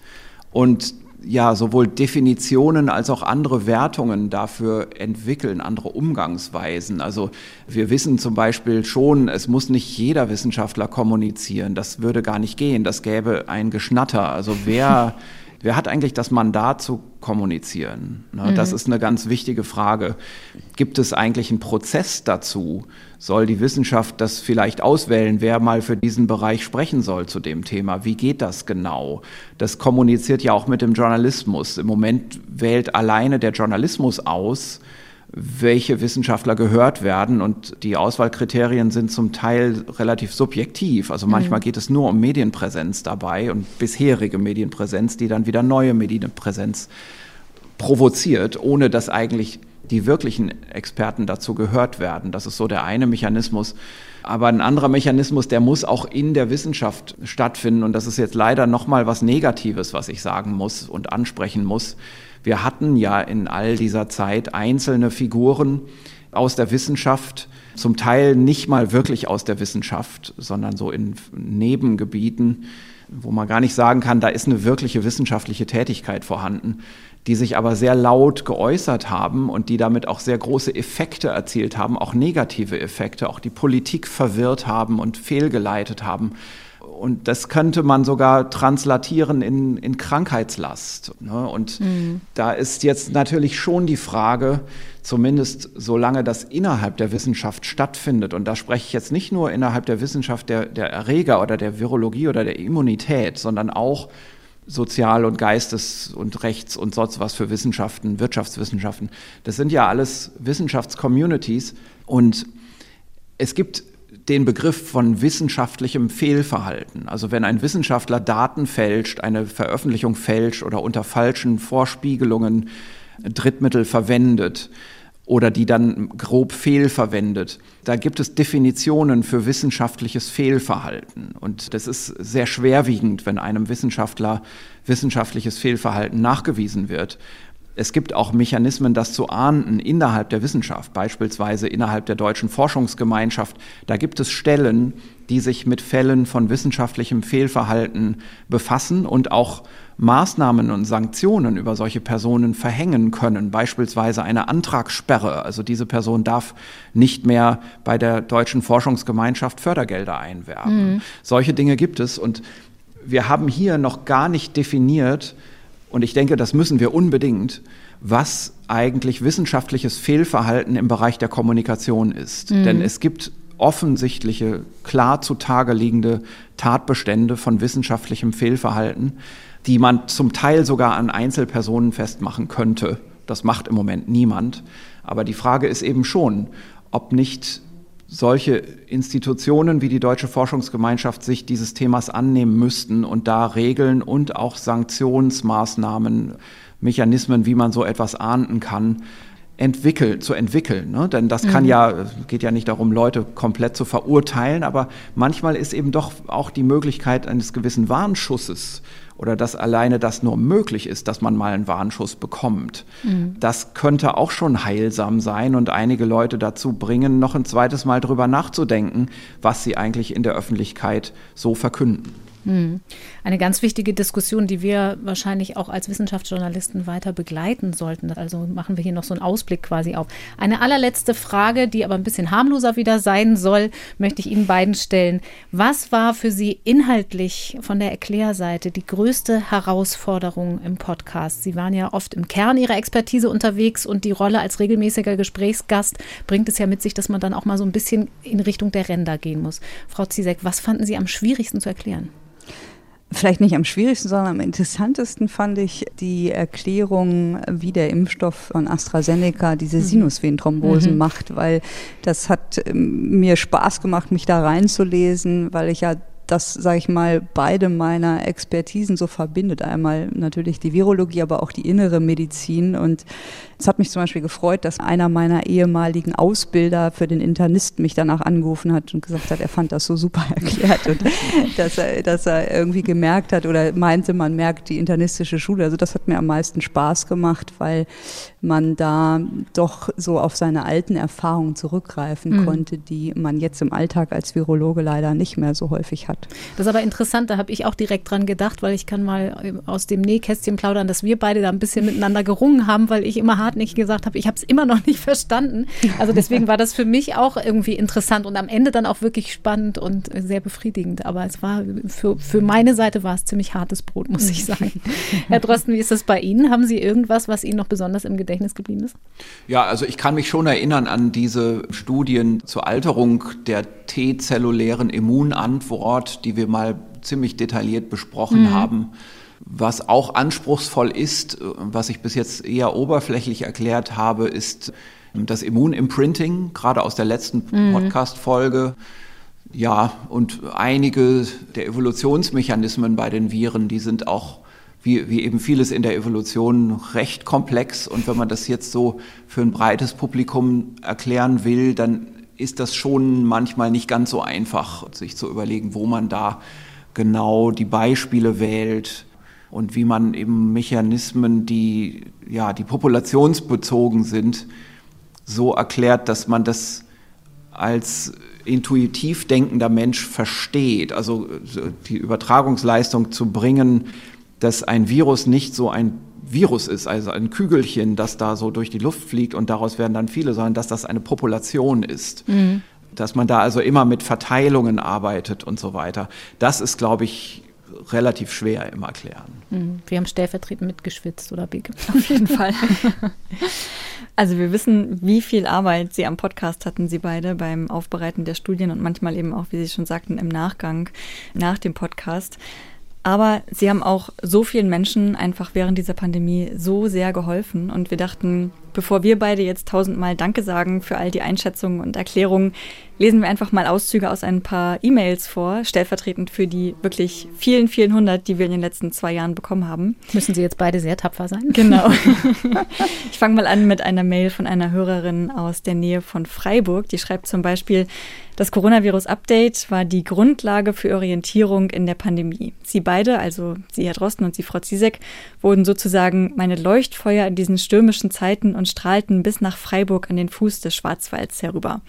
und ja sowohl Definitionen als auch andere Wertungen dafür entwickeln, andere Umgangsweisen. Also wir wissen zum Beispiel schon, es muss nicht jeder Wissenschaftler kommunizieren. Das würde gar nicht gehen. Das gäbe ein Geschnatter. Also wer [LAUGHS] Wer hat eigentlich das Mandat zu kommunizieren? Ne, mhm. Das ist eine ganz wichtige Frage. Gibt es eigentlich einen Prozess dazu? Soll die Wissenschaft das vielleicht auswählen, wer mal für diesen Bereich sprechen soll zu dem Thema? Wie geht das genau? Das kommuniziert ja auch mit dem Journalismus. Im Moment wählt alleine der Journalismus aus, welche Wissenschaftler gehört werden. Und die Auswahlkriterien sind zum Teil relativ subjektiv. Also manchmal mhm. geht es nur um Medienpräsenz dabei und bisherige Medienpräsenz, die dann wieder neue Medienpräsenz provoziert, ohne dass eigentlich die wirklichen Experten dazu gehört werden. Das ist so der eine Mechanismus. Aber ein anderer Mechanismus, der muss auch in der Wissenschaft stattfinden. Und das ist jetzt leider nochmal was Negatives, was ich sagen muss und ansprechen muss. Wir hatten ja in all dieser Zeit einzelne Figuren aus der Wissenschaft, zum Teil nicht mal wirklich aus der Wissenschaft, sondern so in Nebengebieten, wo man gar nicht sagen kann, da ist eine wirkliche wissenschaftliche Tätigkeit vorhanden, die sich aber sehr laut geäußert haben und die damit auch sehr große Effekte erzielt haben, auch negative Effekte, auch die Politik verwirrt haben und fehlgeleitet haben. Und das könnte man sogar translatieren in, in Krankheitslast. Ne? Und mhm. da ist jetzt natürlich schon die Frage, zumindest solange das innerhalb der Wissenschaft stattfindet, und da spreche ich jetzt nicht nur innerhalb der Wissenschaft der, der Erreger oder der Virologie oder der Immunität, sondern auch Sozial- und Geistes- und Rechts- und sonst was für Wissenschaften, Wirtschaftswissenschaften. Das sind ja alles Wissenschaftscommunities und es gibt den Begriff von wissenschaftlichem Fehlverhalten. Also wenn ein Wissenschaftler Daten fälscht, eine Veröffentlichung fälscht oder unter falschen Vorspiegelungen Drittmittel verwendet oder die dann grob fehlverwendet. Da gibt es Definitionen für wissenschaftliches Fehlverhalten. Und das ist sehr schwerwiegend, wenn einem Wissenschaftler wissenschaftliches Fehlverhalten nachgewiesen wird. Es gibt auch Mechanismen, das zu ahnden innerhalb der Wissenschaft, beispielsweise innerhalb der deutschen Forschungsgemeinschaft. Da gibt es Stellen, die sich mit Fällen von wissenschaftlichem Fehlverhalten befassen und auch Maßnahmen und Sanktionen über solche Personen verhängen können, beispielsweise eine Antragssperre. Also diese Person darf nicht mehr bei der deutschen Forschungsgemeinschaft Fördergelder einwerben. Mhm. Solche Dinge gibt es und wir haben hier noch gar nicht definiert, und ich denke, das müssen wir unbedingt, was eigentlich wissenschaftliches Fehlverhalten im Bereich der Kommunikation ist. Mhm. Denn es gibt offensichtliche, klar zutage liegende Tatbestände von wissenschaftlichem Fehlverhalten, die man zum Teil sogar an Einzelpersonen festmachen könnte. Das macht im Moment niemand. Aber die Frage ist eben schon, ob nicht solche Institutionen wie die Deutsche Forschungsgemeinschaft sich dieses Themas annehmen müssten und da Regeln und auch Sanktionsmaßnahmen, Mechanismen, wie man so etwas ahnden kann, entwickeln, zu entwickeln. Ne? Denn das kann mhm. ja, geht ja nicht darum, Leute komplett zu verurteilen, aber manchmal ist eben doch auch die Möglichkeit eines gewissen Warnschusses oder dass alleine das nur möglich ist, dass man mal einen Warnschuss bekommt. Mhm. Das könnte auch schon heilsam sein und einige Leute dazu bringen, noch ein zweites Mal drüber nachzudenken, was sie eigentlich in der Öffentlichkeit so verkünden.
Hm. Eine ganz wichtige Diskussion, die wir wahrscheinlich auch als Wissenschaftsjournalisten weiter begleiten sollten. Also machen wir hier noch so einen Ausblick quasi auf. Eine allerletzte Frage, die aber ein bisschen harmloser wieder sein soll, möchte ich Ihnen beiden stellen. Was war für Sie inhaltlich von der Erklärseite die größte Herausforderung im Podcast? Sie waren ja oft im Kern Ihrer Expertise unterwegs und die Rolle als regelmäßiger Gesprächsgast bringt es ja mit sich, dass man dann auch mal so ein bisschen in Richtung der Ränder gehen muss. Frau Zizek, was fanden Sie am schwierigsten zu erklären?
Vielleicht nicht am schwierigsten, sondern am interessantesten fand ich die Erklärung, wie der Impfstoff von AstraZeneca diese mhm. Sinusvenenthrombosen mhm. macht, weil das hat ähm, mir Spaß gemacht, mich da reinzulesen, weil ich ja das, sage ich mal, beide meiner Expertisen so verbindet. Einmal natürlich die Virologie, aber auch die innere Medizin. Und es hat mich zum Beispiel gefreut, dass einer meiner ehemaligen Ausbilder für den Internist mich danach angerufen hat und gesagt hat, er fand das so super [LAUGHS] erklärt und dass er, dass er irgendwie gemerkt hat oder meinte, man merkt die internistische Schule. Also das hat mir am meisten Spaß gemacht, weil man da doch so auf seine alten Erfahrungen zurückgreifen mhm. konnte, die man jetzt im Alltag als Virologe leider nicht mehr so häufig hat.
Das ist aber interessant, da habe ich auch direkt dran gedacht, weil ich kann mal aus dem Nähkästchen plaudern, dass wir beide da ein bisschen miteinander gerungen haben, weil ich immer hartnäckig gesagt habe, ich habe es immer noch nicht [LAUGHS] verstanden. Also deswegen war das für mich auch irgendwie interessant und am Ende dann auch wirklich spannend und sehr befriedigend. Aber es war für, für meine Seite war es ziemlich hartes Brot, muss ich [LAUGHS] sagen. Herr Drosten, wie ist das bei Ihnen? Haben Sie irgendwas, was Ihnen noch besonders im Gedächtnis Gedächtnis geblieben ist?
Ja, also ich kann mich schon erinnern an diese Studien zur Alterung der T-zellulären Immunantwort, die wir mal ziemlich detailliert besprochen mhm. haben. Was auch anspruchsvoll ist, was ich bis jetzt eher oberflächlich erklärt habe, ist das Immunimprinting, gerade aus der letzten mhm. Podcast-Folge. Ja, und einige der Evolutionsmechanismen bei den Viren, die sind auch wie, wie eben vieles in der Evolution recht komplex. Und wenn man das jetzt so für ein breites Publikum erklären will, dann ist das schon manchmal nicht ganz so einfach, sich zu überlegen, wo man da genau die Beispiele wählt und wie man eben Mechanismen, die ja die populationsbezogen sind, so erklärt, dass man das als intuitiv denkender Mensch versteht. Also die Übertragungsleistung zu bringen, dass ein Virus nicht so ein Virus ist, also ein Kügelchen, das da so durch die Luft fliegt und daraus werden dann viele, sondern dass das eine Population ist. Mhm. Dass man da also immer mit Verteilungen arbeitet und so weiter. Das ist, glaube ich, relativ schwer im Erklären.
Mhm. Wir haben stellvertretend mitgeschwitzt, oder Big? [LAUGHS]
Auf jeden Fall. [LAUGHS] Also wir wissen, wie viel Arbeit Sie am Podcast hatten, Sie beide, beim Aufbereiten der Studien und manchmal eben auch, wie Sie schon sagten, im Nachgang nach dem Podcast. Aber sie haben auch so vielen Menschen einfach während dieser Pandemie so sehr geholfen. Und wir dachten, bevor wir beide jetzt tausendmal Danke sagen für all die Einschätzungen und Erklärungen, lesen wir einfach mal Auszüge aus ein paar E-Mails vor, stellvertretend für die wirklich vielen, vielen hundert, die wir in den letzten zwei Jahren bekommen haben.
Müssen Sie jetzt beide sehr tapfer sein?
Genau. [LAUGHS] [LAUGHS] ich fange mal an mit einer Mail von einer Hörerin aus der Nähe von Freiburg. Die schreibt zum Beispiel, das Coronavirus-Update war die Grundlage für Orientierung in der Pandemie. Sie beide, also Sie, Herr Drosten und Sie, Frau Zizek, wurden sozusagen meine Leuchtfeuer in diesen stürmischen Zeiten und strahlten bis nach Freiburg an den Fuß des Schwarzwalds herüber.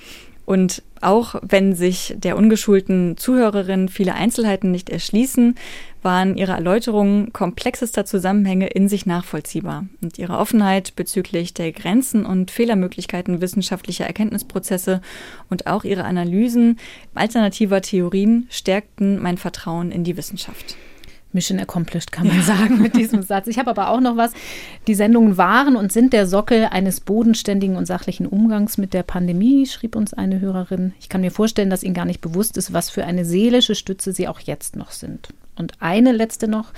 Und auch wenn sich der ungeschulten Zuhörerin viele Einzelheiten nicht erschließen, waren ihre Erläuterungen komplexester Zusammenhänge in sich nachvollziehbar. Und ihre Offenheit bezüglich der Grenzen und Fehlermöglichkeiten wissenschaftlicher Erkenntnisprozesse und auch ihre Analysen alternativer Theorien stärkten mein Vertrauen in die Wissenschaft.
Mission accomplished, kann man sagen mit diesem [LAUGHS] Satz. Ich habe aber auch noch was. Die Sendungen waren und sind der Sockel eines bodenständigen und sachlichen Umgangs mit der Pandemie, schrieb uns eine Hörerin. Ich kann mir vorstellen, dass Ihnen gar nicht bewusst ist, was für eine seelische Stütze Sie auch jetzt noch sind. Und eine letzte noch.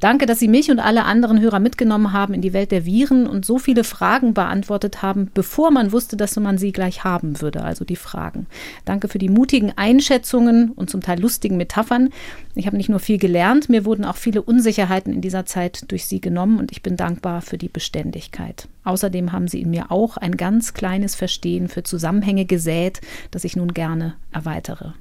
Danke, dass Sie mich und alle anderen Hörer mitgenommen haben in die Welt der Viren und so viele Fragen beantwortet haben, bevor man wusste, dass man sie gleich haben würde, also die Fragen. Danke für die mutigen Einschätzungen und zum Teil lustigen Metaphern. Ich habe nicht nur viel gelernt, mir wurden auch viele Unsicherheiten in dieser Zeit durch Sie genommen und ich bin dankbar für die Beständigkeit. Außerdem haben Sie in mir auch ein ganz kleines Verstehen für Zusammenhänge gesät, das ich nun gerne erweitere.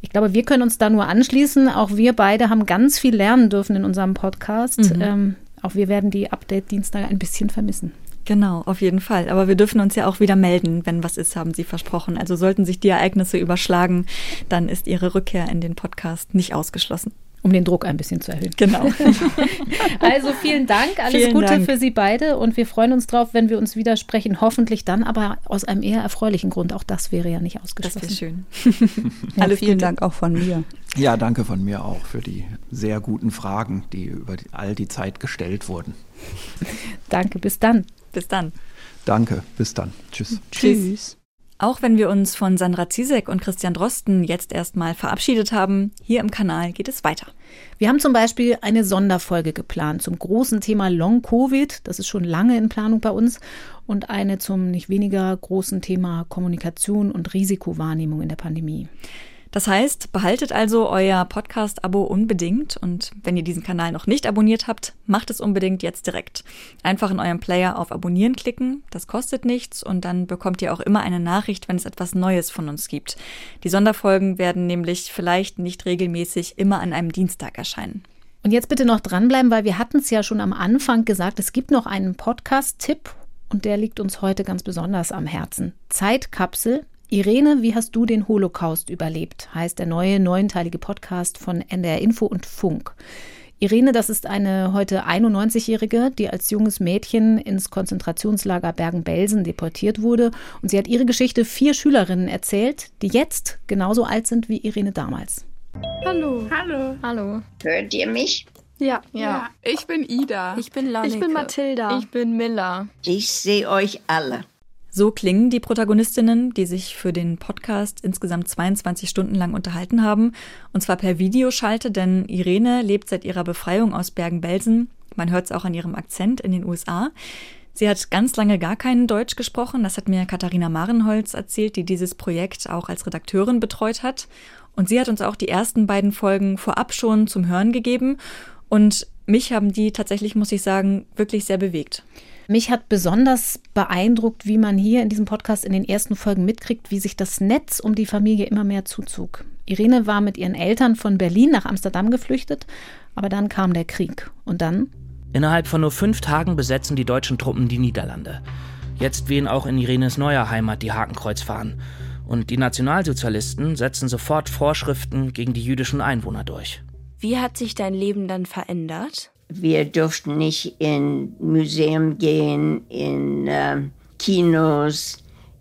Ich glaube, wir können uns da nur anschließen. Auch wir beide haben ganz viel lernen dürfen in unserem Podcast. Mhm. Ähm, auch wir werden die Update-Dienstag ein bisschen vermissen.
Genau, auf jeden Fall. Aber wir dürfen uns ja auch wieder melden, wenn was ist, haben Sie versprochen. Also sollten sich die Ereignisse überschlagen, dann ist Ihre Rückkehr in den Podcast nicht ausgeschlossen
um den Druck ein bisschen zu erhöhen.
Genau. [LAUGHS]
also vielen Dank, alles vielen Gute Dank. für Sie beide und wir freuen uns drauf, wenn wir uns widersprechen. Hoffentlich dann aber aus einem eher erfreulichen Grund. Auch das wäre ja nicht ausgeschlossen.
Das wäre schön. [LAUGHS]
ja, [LAUGHS] alles vielen Gute. Dank auch von mir.
Ja, danke von mir auch für die sehr guten Fragen, die über die, all die Zeit gestellt wurden.
danke, bis dann.
Bis dann.
Danke, bis dann. Tschüss.
Tschüss. Auch wenn wir uns von Sandra Zizek und Christian Drosten jetzt erstmal verabschiedet haben, hier im Kanal geht es weiter.
Wir haben zum Beispiel eine Sonderfolge geplant zum großen Thema Long-Covid. Das ist schon lange in Planung bei uns. Und eine zum nicht weniger großen Thema Kommunikation und Risikowahrnehmung in der Pandemie.
Das heißt, behaltet also euer Podcast-Abo unbedingt und wenn ihr diesen Kanal noch nicht abonniert habt, macht es unbedingt jetzt direkt. Einfach in eurem Player auf Abonnieren klicken, das kostet nichts und dann bekommt ihr auch immer eine Nachricht, wenn es etwas Neues von uns gibt. Die Sonderfolgen werden nämlich vielleicht nicht regelmäßig immer an einem Dienstag erscheinen.
Und jetzt bitte noch dranbleiben, weil wir hatten es ja schon am Anfang gesagt, es gibt noch einen Podcast-Tipp und der liegt uns heute ganz besonders am Herzen. Zeitkapsel Irene, wie hast du den Holocaust überlebt? heißt der neue neunteilige Podcast von NDR Info und Funk. Irene, das ist eine heute 91-Jährige, die als junges Mädchen ins Konzentrationslager Bergen-Belsen deportiert wurde. Und sie hat ihre Geschichte vier Schülerinnen erzählt, die jetzt genauso alt sind wie Irene damals.
Hallo.
Hallo.
Hallo.
Hört ihr mich?
Ja.
Ja. ja. Ich bin Ida.
Ich bin Lanneke.
Ich bin Mathilda.
Ich bin Miller.
Ich sehe euch alle.
So klingen die Protagonistinnen, die sich für den Podcast insgesamt 22 Stunden lang unterhalten haben. Und zwar per Videoschalte, denn Irene lebt seit ihrer Befreiung aus Bergen-Belsen. Man hört es auch an ihrem Akzent in den USA. Sie hat ganz lange gar kein Deutsch gesprochen. Das hat mir Katharina Marenholz erzählt, die dieses Projekt auch als Redakteurin betreut hat. Und sie hat uns auch die ersten beiden Folgen vorab schon zum Hören gegeben. Und mich haben die tatsächlich, muss ich sagen, wirklich sehr bewegt.
Mich hat besonders beeindruckt, wie man hier in diesem Podcast in den ersten Folgen mitkriegt, wie sich das Netz um die Familie immer mehr zuzog. Irene war mit ihren Eltern von Berlin nach Amsterdam geflüchtet, aber dann kam der Krieg. Und dann?
Innerhalb von nur fünf Tagen besetzen die deutschen Truppen die Niederlande. Jetzt wehen auch in Irenes neuer Heimat die Hakenkreuzfahnen. Und die Nationalsozialisten setzen sofort Vorschriften gegen die jüdischen Einwohner durch.
Wie hat sich dein Leben dann verändert?
Wir durften nicht in Museum gehen, in äh, Kinos,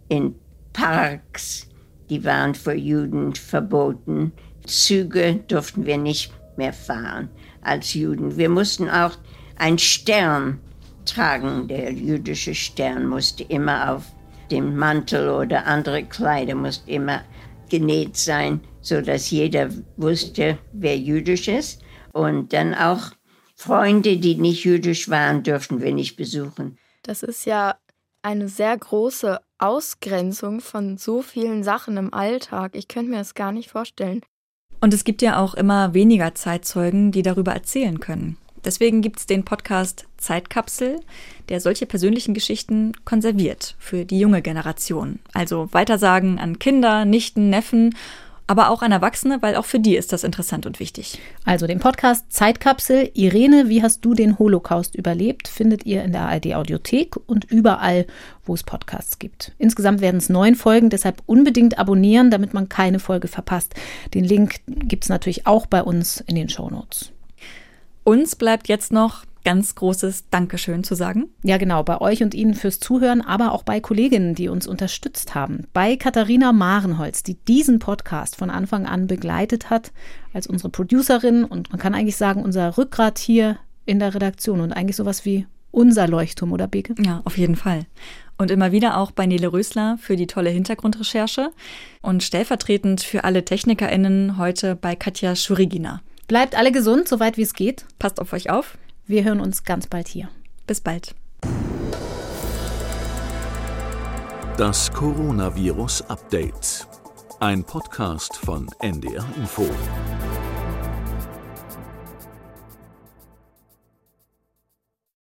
in Parks. Die waren für Juden verboten. Züge durften wir nicht mehr fahren als Juden. Wir mussten auch einen Stern tragen. Der jüdische Stern musste immer auf dem Mantel oder andere Kleider musste immer genäht sein, so dass jeder wusste, wer jüdisch ist. Und dann auch Freunde, die nicht jüdisch waren, dürften wir nicht besuchen.
Das ist ja eine sehr große
Ausgrenzung von so vielen Sachen im Alltag. Ich könnte mir das gar nicht vorstellen.
Und es gibt ja auch immer weniger Zeitzeugen, die darüber erzählen können. Deswegen gibt es den Podcast Zeitkapsel, der solche persönlichen Geschichten konserviert für die junge Generation. Also Weitersagen an Kinder, Nichten, Neffen aber auch an Erwachsene, weil auch für die ist das interessant und wichtig.
Also den Podcast Zeitkapsel. Irene, wie hast du den Holocaust überlebt? Findet ihr in der ARD Audiothek und überall, wo es Podcasts gibt. Insgesamt werden es neun Folgen, deshalb unbedingt abonnieren, damit man keine Folge verpasst. Den Link gibt es natürlich auch bei uns in den Show Notes.
Uns bleibt jetzt noch ganz großes Dankeschön zu sagen.
Ja, genau, bei euch und Ihnen fürs Zuhören, aber auch bei Kolleginnen, die uns unterstützt haben. Bei Katharina Marenholz, die diesen Podcast von Anfang an begleitet hat, als unsere Producerin und man kann eigentlich sagen, unser Rückgrat hier in der Redaktion und eigentlich sowas wie unser Leuchtturm, oder Beke?
Ja, auf jeden Fall. Und immer wieder auch bei Nele Rösler für die tolle Hintergrundrecherche und stellvertretend für alle TechnikerInnen heute bei Katja Schurigina.
Bleibt alle gesund, soweit wie es geht.
Passt auf euch auf.
Wir hören uns ganz bald hier.
Bis bald.
Das Coronavirus Update. Ein Podcast von NDR Info.